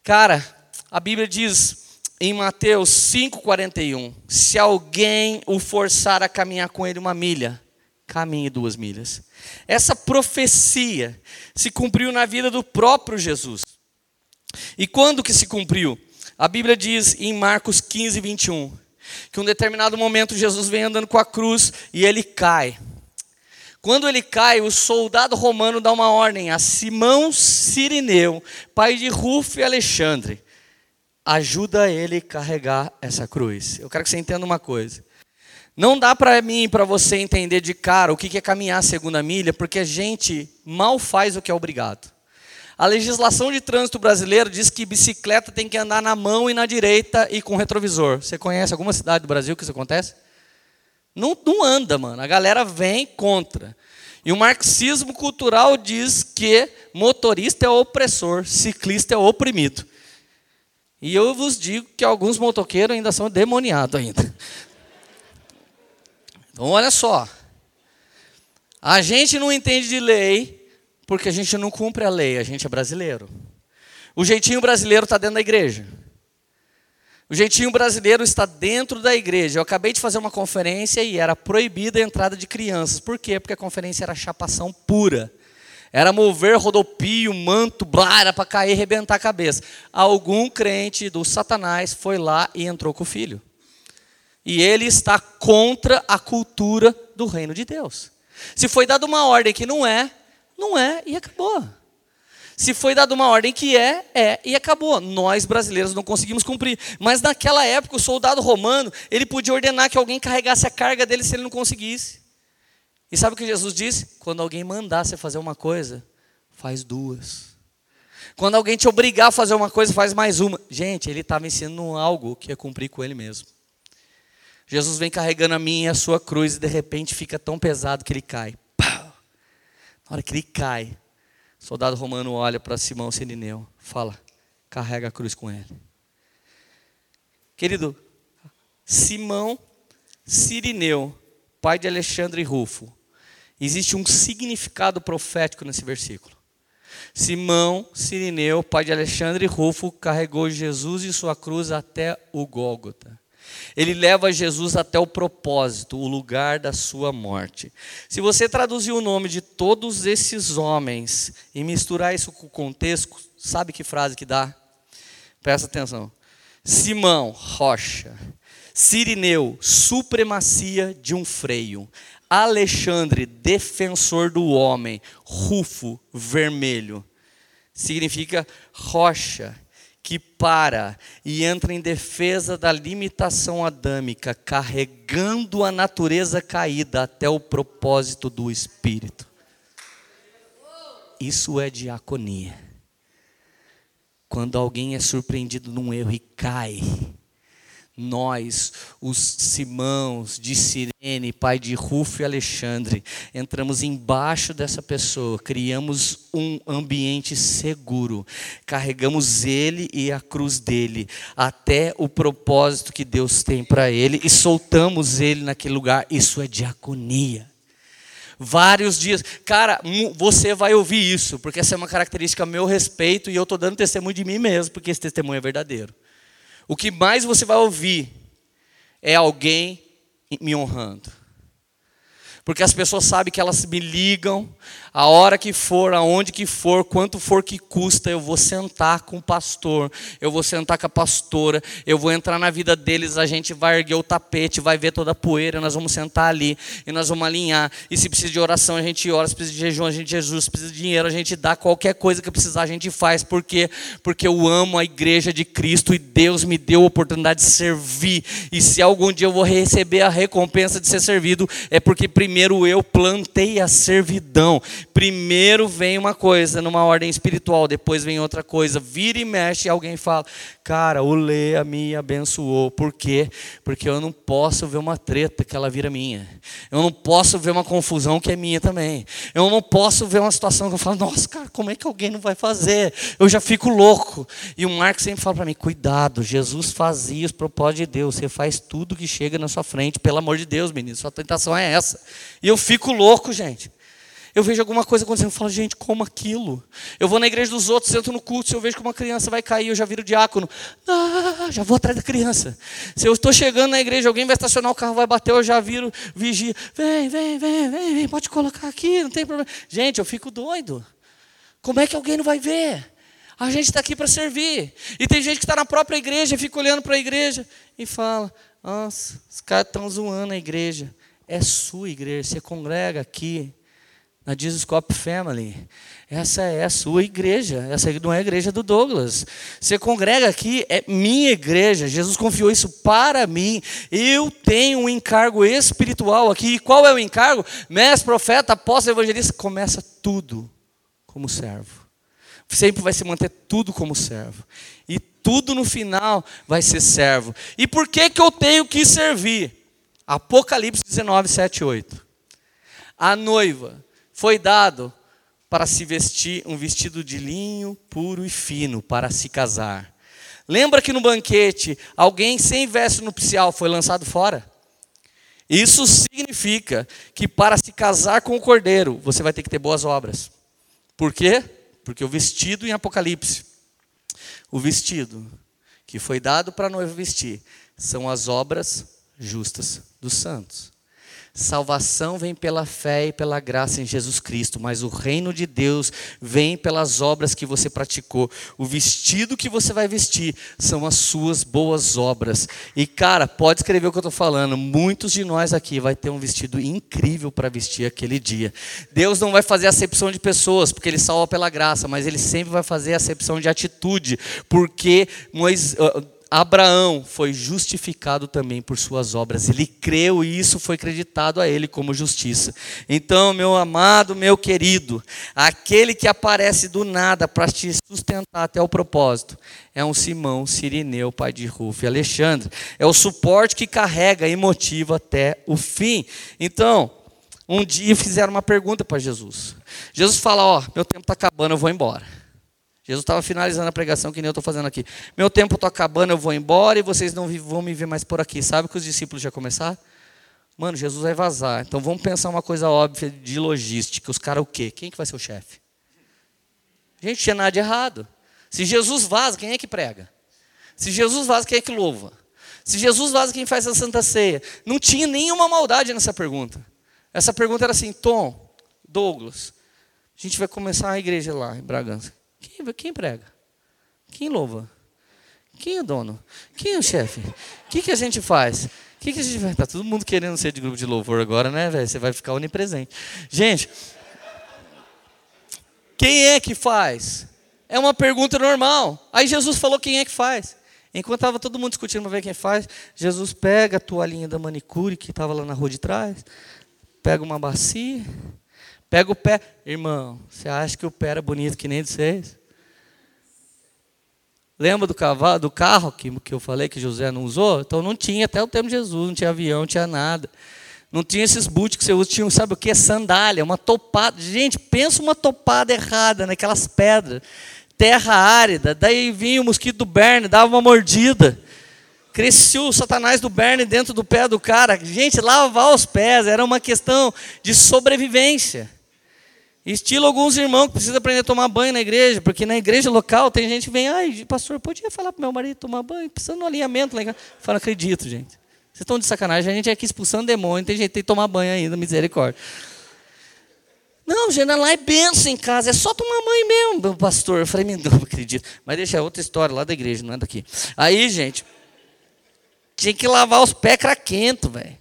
Cara, a Bíblia diz em Mateus 5:41, se alguém o forçar a caminhar com ele uma milha, caminhe duas milhas. Essa profecia se cumpriu na vida do próprio Jesus. E quando que se cumpriu? A Bíblia diz em Marcos 15, 21, que um determinado momento Jesus vem andando com a cruz e ele cai. Quando ele cai, o soldado romano dá uma ordem a Simão Sirineu, pai de Rufo e Alexandre. Ajuda ele a carregar essa cruz. Eu quero que você entenda uma coisa. Não dá para mim e para você entender de cara o que é caminhar a segunda milha, porque a gente mal faz o que é obrigado. A legislação de trânsito brasileiro diz que bicicleta tem que andar na mão e na direita e com retrovisor. Você conhece alguma cidade do Brasil que isso acontece? Não, não anda, mano. A galera vem contra. E o marxismo cultural diz que motorista é opressor, ciclista é oprimido. E eu vos digo que alguns motoqueiros ainda são demoniados ainda. Então olha só. A gente não entende de lei, porque a gente não cumpre a lei, a gente é brasileiro. O jeitinho brasileiro está dentro da igreja. O jeitinho brasileiro está dentro da igreja. Eu acabei de fazer uma conferência e era proibida a entrada de crianças. Por quê? Porque a conferência era chapação pura. Era mover rodopio, manto, blá, era para cair e arrebentar a cabeça. Algum crente do Satanás foi lá e entrou com o filho. E ele está contra a cultura do reino de Deus. Se foi dada uma ordem que não é, não é e acabou. Se foi dada uma ordem que é, é e acabou. Nós brasileiros não conseguimos cumprir. Mas naquela época, o soldado romano, ele podia ordenar que alguém carregasse a carga dele se ele não conseguisse. E sabe o que Jesus disse? Quando alguém mandar você fazer uma coisa, faz duas. Quando alguém te obrigar a fazer uma coisa, faz mais uma. Gente, ele estava ensinando algo que ia cumprir com ele mesmo. Jesus vem carregando a minha e a sua cruz e de repente fica tão pesado que ele cai. Na hora que ele cai, o soldado romano olha para Simão Sirineu, fala: carrega a cruz com ele. Querido, Simão Sirineu, pai de Alexandre e Rufo, existe um significado profético nesse versículo. Simão Sirineu, pai de Alexandre e Rufo, carregou Jesus e sua cruz até o Gólgota. Ele leva Jesus até o propósito, o lugar da sua morte. Se você traduzir o nome de todos esses homens e misturar isso com o contexto, sabe que frase que dá? Presta atenção. Simão, rocha. Sirineu, supremacia de um freio. Alexandre, defensor do homem. Rufo, vermelho. Significa rocha que para e entra em defesa da limitação adâmica, carregando a natureza caída até o propósito do Espírito. Isso é diaconia. Quando alguém é surpreendido num erro e cai, nós, os Simãos de Sirene, pai de Rufo e Alexandre, entramos embaixo dessa pessoa, criamos um ambiente seguro, carregamos ele e a cruz dele até o propósito que Deus tem para ele e soltamos ele naquele lugar. Isso é diaconia. Vários dias, cara, você vai ouvir isso, porque essa é uma característica meu respeito e eu estou dando testemunho de mim mesmo, porque esse testemunho é verdadeiro. O que mais você vai ouvir é alguém me honrando. Porque as pessoas sabem que elas me ligam, a hora que for, aonde que for, quanto for que custa, eu vou sentar com o pastor, eu vou sentar com a pastora, eu vou entrar na vida deles, a gente vai erguer o tapete, vai ver toda a poeira, nós vamos sentar ali e nós vamos alinhar. E se precisa de oração, a gente ora, se precisa de jejum, a gente Jesus, se precisa de dinheiro, a gente dá qualquer coisa que precisar, a gente faz. Por quê? Porque eu amo a igreja de Cristo e Deus me deu a oportunidade de servir. E se algum dia eu vou receber a recompensa de ser servido, é porque primeiro eu plantei a servidão Primeiro vem uma coisa numa ordem espiritual, depois vem outra coisa. Vira e mexe e alguém fala: Cara, o Lea me abençoou. Por quê? Porque eu não posso ver uma treta que ela vira minha. Eu não posso ver uma confusão que é minha também. Eu não posso ver uma situação que eu falo: Nossa, cara, como é que alguém não vai fazer? Eu já fico louco. E o Marcos sempre fala para mim: Cuidado, Jesus fazia os propósitos de Deus. Você faz tudo que chega na sua frente. Pelo amor de Deus, menino. Sua tentação é essa. E eu fico louco, gente. Eu vejo alguma coisa acontecendo, eu falo, gente, como aquilo? Eu vou na igreja dos outros, sento no culto, se eu vejo que uma criança vai cair, eu já viro diácono. Ah, já vou atrás da criança. Se eu estou chegando na igreja, alguém vai estacionar o carro, vai bater, eu já viro vigia. Vem, vem, vem, vem, vem, pode colocar aqui, não tem problema. Gente, eu fico doido. Como é que alguém não vai ver? A gente está aqui para servir. E tem gente que está na própria igreja, fica olhando para a igreja e fala: Nossa, os caras estão zoando a igreja. É sua igreja, você congrega aqui na Jesus Cop Family. Essa é a sua igreja, essa não é a igreja do Douglas. Você congrega aqui, é minha igreja. Jesus confiou isso para mim. Eu tenho um encargo espiritual aqui. E qual é o encargo? Mestre, profeta, apóstolo, evangelista. Começa tudo como servo. Sempre vai se manter tudo como servo. E tudo no final vai ser servo. E por que, que eu tenho que servir? Apocalipse 19, 7 8. A noiva foi dado para se vestir um vestido de linho puro e fino para se casar. Lembra que no banquete alguém sem veste nupcial foi lançado fora? Isso significa que para se casar com o cordeiro, você vai ter que ter boas obras. Por quê? Porque o vestido em Apocalipse, o vestido que foi dado para a noiva vestir, são as obras justas dos santos. Salvação vem pela fé e pela graça em Jesus Cristo, mas o reino de Deus vem pelas obras que você praticou. O vestido que você vai vestir são as suas boas obras. E cara, pode escrever o que eu estou falando. Muitos de nós aqui vai ter um vestido incrível para vestir aquele dia. Deus não vai fazer acepção de pessoas, porque Ele salva pela graça, mas Ele sempre vai fazer acepção de atitude, porque Moisés Abraão foi justificado também por suas obras. Ele creu e isso foi acreditado a ele como justiça. Então, meu amado, meu querido, aquele que aparece do nada para te sustentar até o propósito é um Simão Sirineu, pai de Rufo e Alexandre. É o suporte que carrega e motiva até o fim. Então, um dia fizeram uma pergunta para Jesus. Jesus fala: Ó, meu tempo está acabando, eu vou embora. Jesus estava finalizando a pregação que nem eu estou fazendo aqui. Meu tempo está acabando, eu vou embora e vocês não vão me ver mais por aqui. Sabe que os discípulos já começaram? Mano, Jesus vai vazar. Então vamos pensar uma coisa óbvia de logística. Os caras o quê? Quem que vai ser o chefe? Gente, tinha nada de errado. Se Jesus vaza, quem é que prega? Se Jesus vaza, quem é que louva? Se Jesus vaza, quem faz a Santa Ceia? Não tinha nenhuma maldade nessa pergunta. Essa pergunta era assim, Tom, Douglas, a gente vai começar a igreja lá em Bragança. Quem, quem prega? Quem louva? Quem é o dono? Quem é o chefe? O que, que a gente faz? O que, que a gente vai. Tá todo mundo querendo ser de grupo de louvor agora, né, velho? Você vai ficar onipresente. Gente, quem é que faz? É uma pergunta normal. Aí Jesus falou quem é que faz. Enquanto estava todo mundo discutindo para ver quem faz, Jesus pega a toalhinha da manicure que estava lá na rua de trás, pega uma bacia, pega o pé. Irmão, você acha que o pé era bonito que nem de vocês? Lembra do cavalo, do carro que, que eu falei que José não usou? Então não tinha até o tempo de Jesus, não tinha avião, não tinha nada. Não tinha esses boots que você usa, tinha, sabe o que? Sandália, uma topada. Gente, pensa uma topada errada naquelas pedras. Terra árida, daí vinha o mosquito do Berne, dava uma mordida. Crescia o satanás do Berne dentro do pé do cara. Gente, lavar os pés era uma questão de sobrevivência. Estilo alguns irmãos que precisam aprender a tomar banho na igreja, porque na igreja local tem gente que vem, ai, pastor, podia falar para meu marido tomar banho, precisando de um alinhamento lá. Fala, acredito, gente. Vocês estão de sacanagem, a gente é aqui expulsando demônio, tem gente que tem que tomar banho ainda, misericórdia. Não, gente, lá é benção em casa, é só tomar banho mesmo, meu pastor. Eu falei, não acredito. Mas deixa é outra história lá da igreja, não é daqui. Aí, gente, tinha que lavar os pés craquento, velho.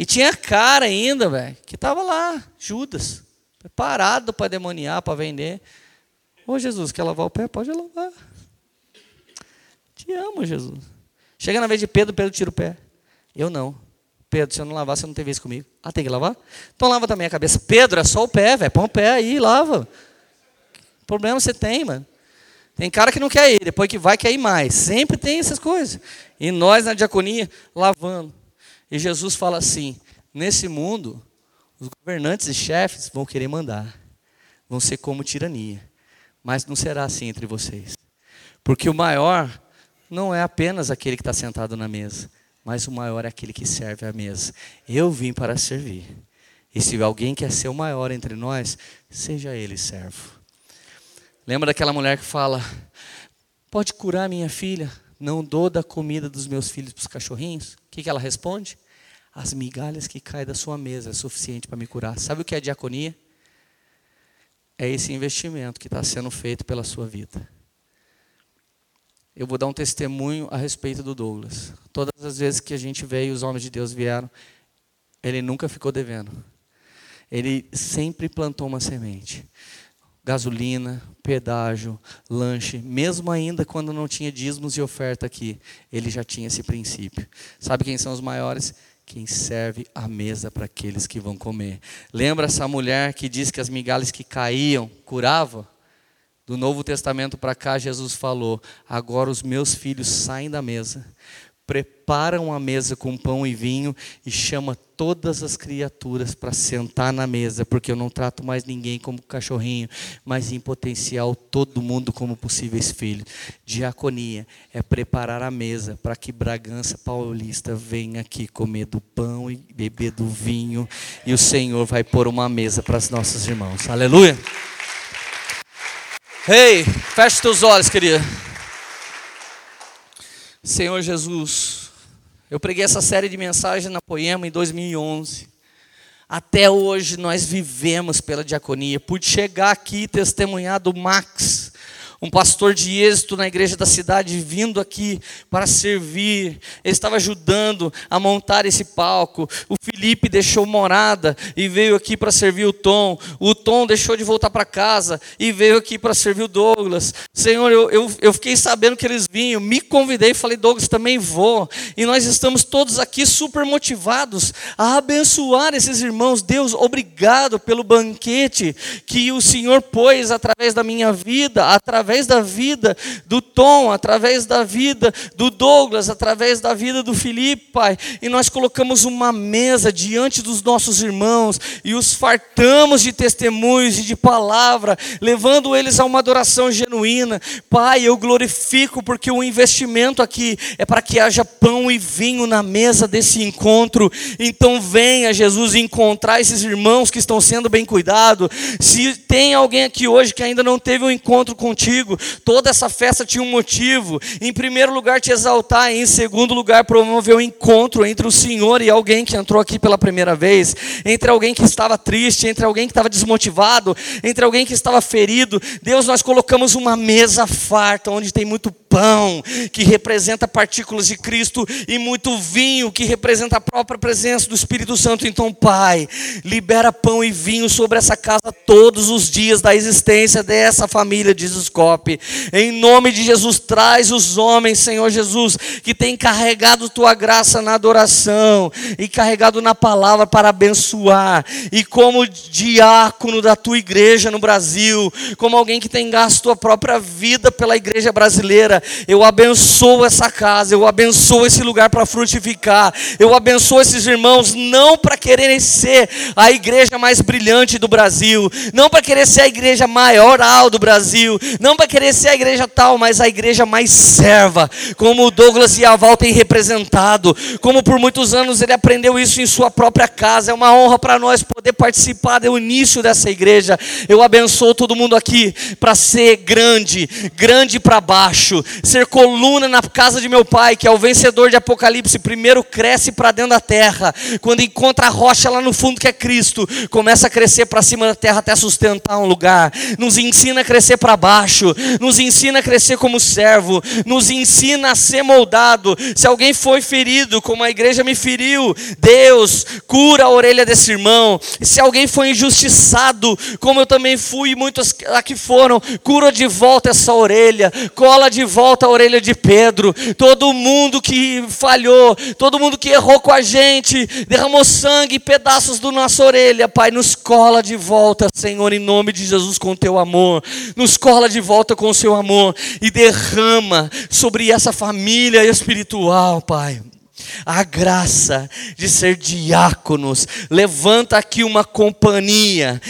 E tinha cara ainda, velho, que estava lá, Judas, preparado para demoniar, para vender. Ô Jesus, quer lavar o pé? Pode lavar. Te amo, Jesus. Chega na vez de Pedro, Pedro tira o pé. Eu não. Pedro, se eu não lavar, você não tem vez comigo. Ah, tem que lavar? Então lava também a cabeça. Pedro, é só o pé, velho. Põe o pé aí, lava. Que problema você tem, mano? Tem cara que não quer ir, depois que vai, quer ir mais. Sempre tem essas coisas. E nós na diaconia, lavando. E Jesus fala assim: nesse mundo, os governantes e chefes vão querer mandar, vão ser como tirania, mas não será assim entre vocês, porque o maior não é apenas aquele que está sentado na mesa, mas o maior é aquele que serve à mesa. Eu vim para servir, e se alguém quer ser o maior entre nós, seja ele servo. Lembra daquela mulher que fala: Pode curar minha filha? Não dou da comida dos meus filhos para os cachorrinhos? Que, que ela responde? As migalhas que caem da sua mesa é suficiente para me curar. Sabe o que é diaconia? É esse investimento que está sendo feito pela sua vida. Eu vou dar um testemunho a respeito do Douglas. Todas as vezes que a gente veio, os homens de Deus vieram, ele nunca ficou devendo. Ele sempre plantou uma semente gasolina, pedágio, lanche, mesmo ainda quando não tinha dízimos e oferta aqui, ele já tinha esse princípio. Sabe quem são os maiores? Quem serve a mesa para aqueles que vão comer. Lembra essa mulher que diz que as migalhas que caíam curavam? Do Novo Testamento para cá, Jesus falou: agora os meus filhos saem da mesa, preparam a mesa com pão e vinho e chama todas as criaturas para sentar na mesa, porque eu não trato mais ninguém como cachorrinho, mas em potencial todo mundo como possíveis filhos. Diaconia é preparar a mesa para que Bragança Paulista venha aqui comer do pão e beber do vinho, e o Senhor vai pôr uma mesa para os nossos irmãos. Aleluia! Ei, hey, feche teus olhos, querida. Senhor Jesus, eu preguei essa série de mensagens na Poema em 2011. Até hoje nós vivemos pela diaconia. Pude chegar aqui e testemunhar do Max, um pastor de êxito na igreja da cidade, vindo aqui para servir. Ele estava ajudando a montar esse palco. O Felipe deixou morada e veio aqui para servir o Tom. O Tom deixou de voltar para casa e veio aqui para servir o Douglas. Senhor, eu, eu, eu fiquei sabendo que eles vinham, me convidei e falei, Douglas, também vou. E nós estamos todos aqui super motivados a abençoar esses irmãos. Deus, obrigado pelo banquete que o Senhor pôs através da minha vida, através através da vida do Tom, através da vida do Douglas, através da vida do Felipe, Pai. E nós colocamos uma mesa diante dos nossos irmãos e os fartamos de testemunhos e de palavra, levando eles a uma adoração genuína. Pai, eu glorifico porque o investimento aqui é para que haja pão e vinho na mesa desse encontro. Então venha, Jesus, encontrar esses irmãos que estão sendo bem cuidados. Se tem alguém aqui hoje que ainda não teve um encontro contigo, contigo. Toda essa festa tinha um motivo. Em primeiro lugar, te exaltar, em segundo lugar, promover o um encontro entre o Senhor e alguém que entrou aqui pela primeira vez, entre alguém que estava triste, entre alguém que estava desmotivado, entre alguém que estava ferido. Deus, nós colocamos uma mesa farta, onde tem muito pão, que representa partículas de Cristo, e muito vinho, que representa a própria presença do Espírito Santo. Então, Pai, libera pão e vinho sobre essa casa todos os dias da existência dessa família de Escola. Em nome de Jesus, traz os homens, Senhor Jesus, que têm carregado tua graça na adoração e carregado na palavra para abençoar. E como diácono da tua igreja no Brasil, como alguém que tem gasto a própria vida pela igreja brasileira, eu abençoo essa casa, eu abençoo esse lugar para frutificar. Eu abençoo esses irmãos não para quererem ser a igreja mais brilhante do Brasil, não para querer ser a igreja maior do Brasil, não para querer ser a igreja tal, mas a igreja mais serva, como o Douglas e a Val têm representado, como por muitos anos ele aprendeu isso em sua própria casa. É uma honra para nós poder participar do início dessa igreja. Eu abençoo todo mundo aqui para ser grande, grande para baixo, ser coluna na casa de meu pai, que é o vencedor de Apocalipse. Primeiro cresce para dentro da terra, quando encontra a rocha lá no fundo que é Cristo, começa a crescer para cima da terra até sustentar um lugar, nos ensina a crescer para baixo nos ensina a crescer como servo, nos ensina a ser moldado. Se alguém foi ferido, como a igreja me feriu, Deus cura a orelha desse irmão. Se alguém foi injustiçado, como eu também fui e muitos aqui foram, cura de volta essa orelha, cola de volta a orelha de Pedro. Todo mundo que falhou, todo mundo que errou com a gente, derramou sangue, pedaços do nossa orelha, Pai, nos cola de volta, Senhor, em nome de Jesus, com teu amor. Nos cola de volta com o seu amor e derrama sobre essa família espiritual, Pai a graça de ser diáconos. Levanta aqui uma companhia,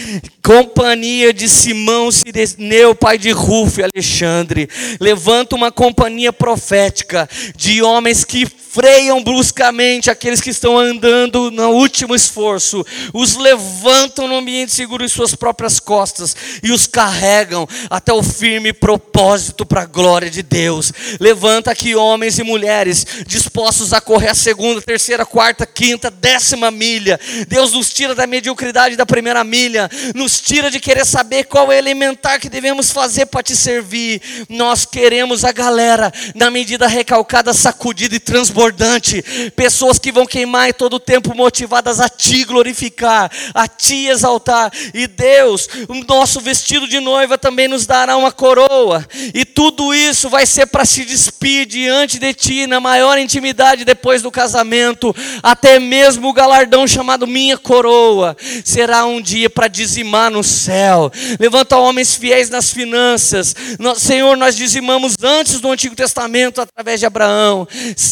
companhia de Simão Sireneu, pai de Rufo e Alexandre. Levanta uma companhia profética de homens que freiam bruscamente aqueles que estão andando no último esforço, os levantam no ambiente seguro em suas próprias costas e os carregam até o firme propósito para a glória de Deus. Levanta aqui homens e mulheres dispostos a correr a segunda, terceira, quarta, quinta, décima milha. Deus nos tira da mediocridade da primeira milha, nos tira de querer saber qual é o elementar que devemos fazer para te servir. Nós queremos a galera na medida recalcada, sacudida e transbordada transbordante, pessoas que vão queimar todo o tempo motivadas a te glorificar, a te exaltar. E Deus, o nosso vestido de noiva também nos dará uma coroa. E tudo isso vai ser para se despedir diante de ti na maior intimidade depois do casamento, até mesmo o galardão chamado minha coroa será um dia para dizimar no céu. Levanta homens fiéis nas finanças. Senhor, nós dizimamos antes do Antigo Testamento através de Abraão.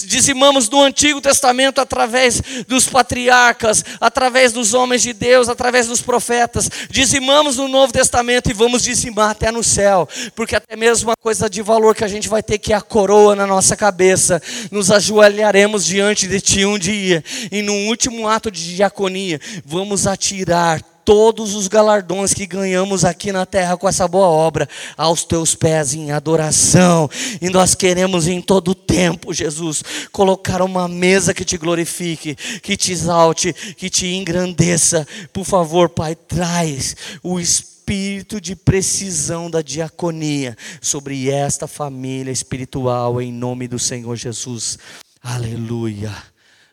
Dizimamos dizimamos no Antigo Testamento através dos patriarcas, através dos homens de Deus, através dos profetas. Dizimamos no Novo Testamento e vamos dizimar até no céu, porque até mesmo uma coisa de valor que a gente vai ter que é a coroa na nossa cabeça. Nos ajoelharemos diante de Ti um dia e num último ato de diaconia vamos atirar todos os galardões que ganhamos aqui na terra com essa boa obra aos teus pés em adoração. E nós queremos em todo tempo, Jesus, colocar uma mesa que te glorifique, que te exalte, que te engrandeça. Por favor, Pai, traz o espírito de precisão da diaconia sobre esta família espiritual em nome do Senhor Jesus. Aleluia.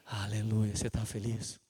Aleluia. Você está feliz?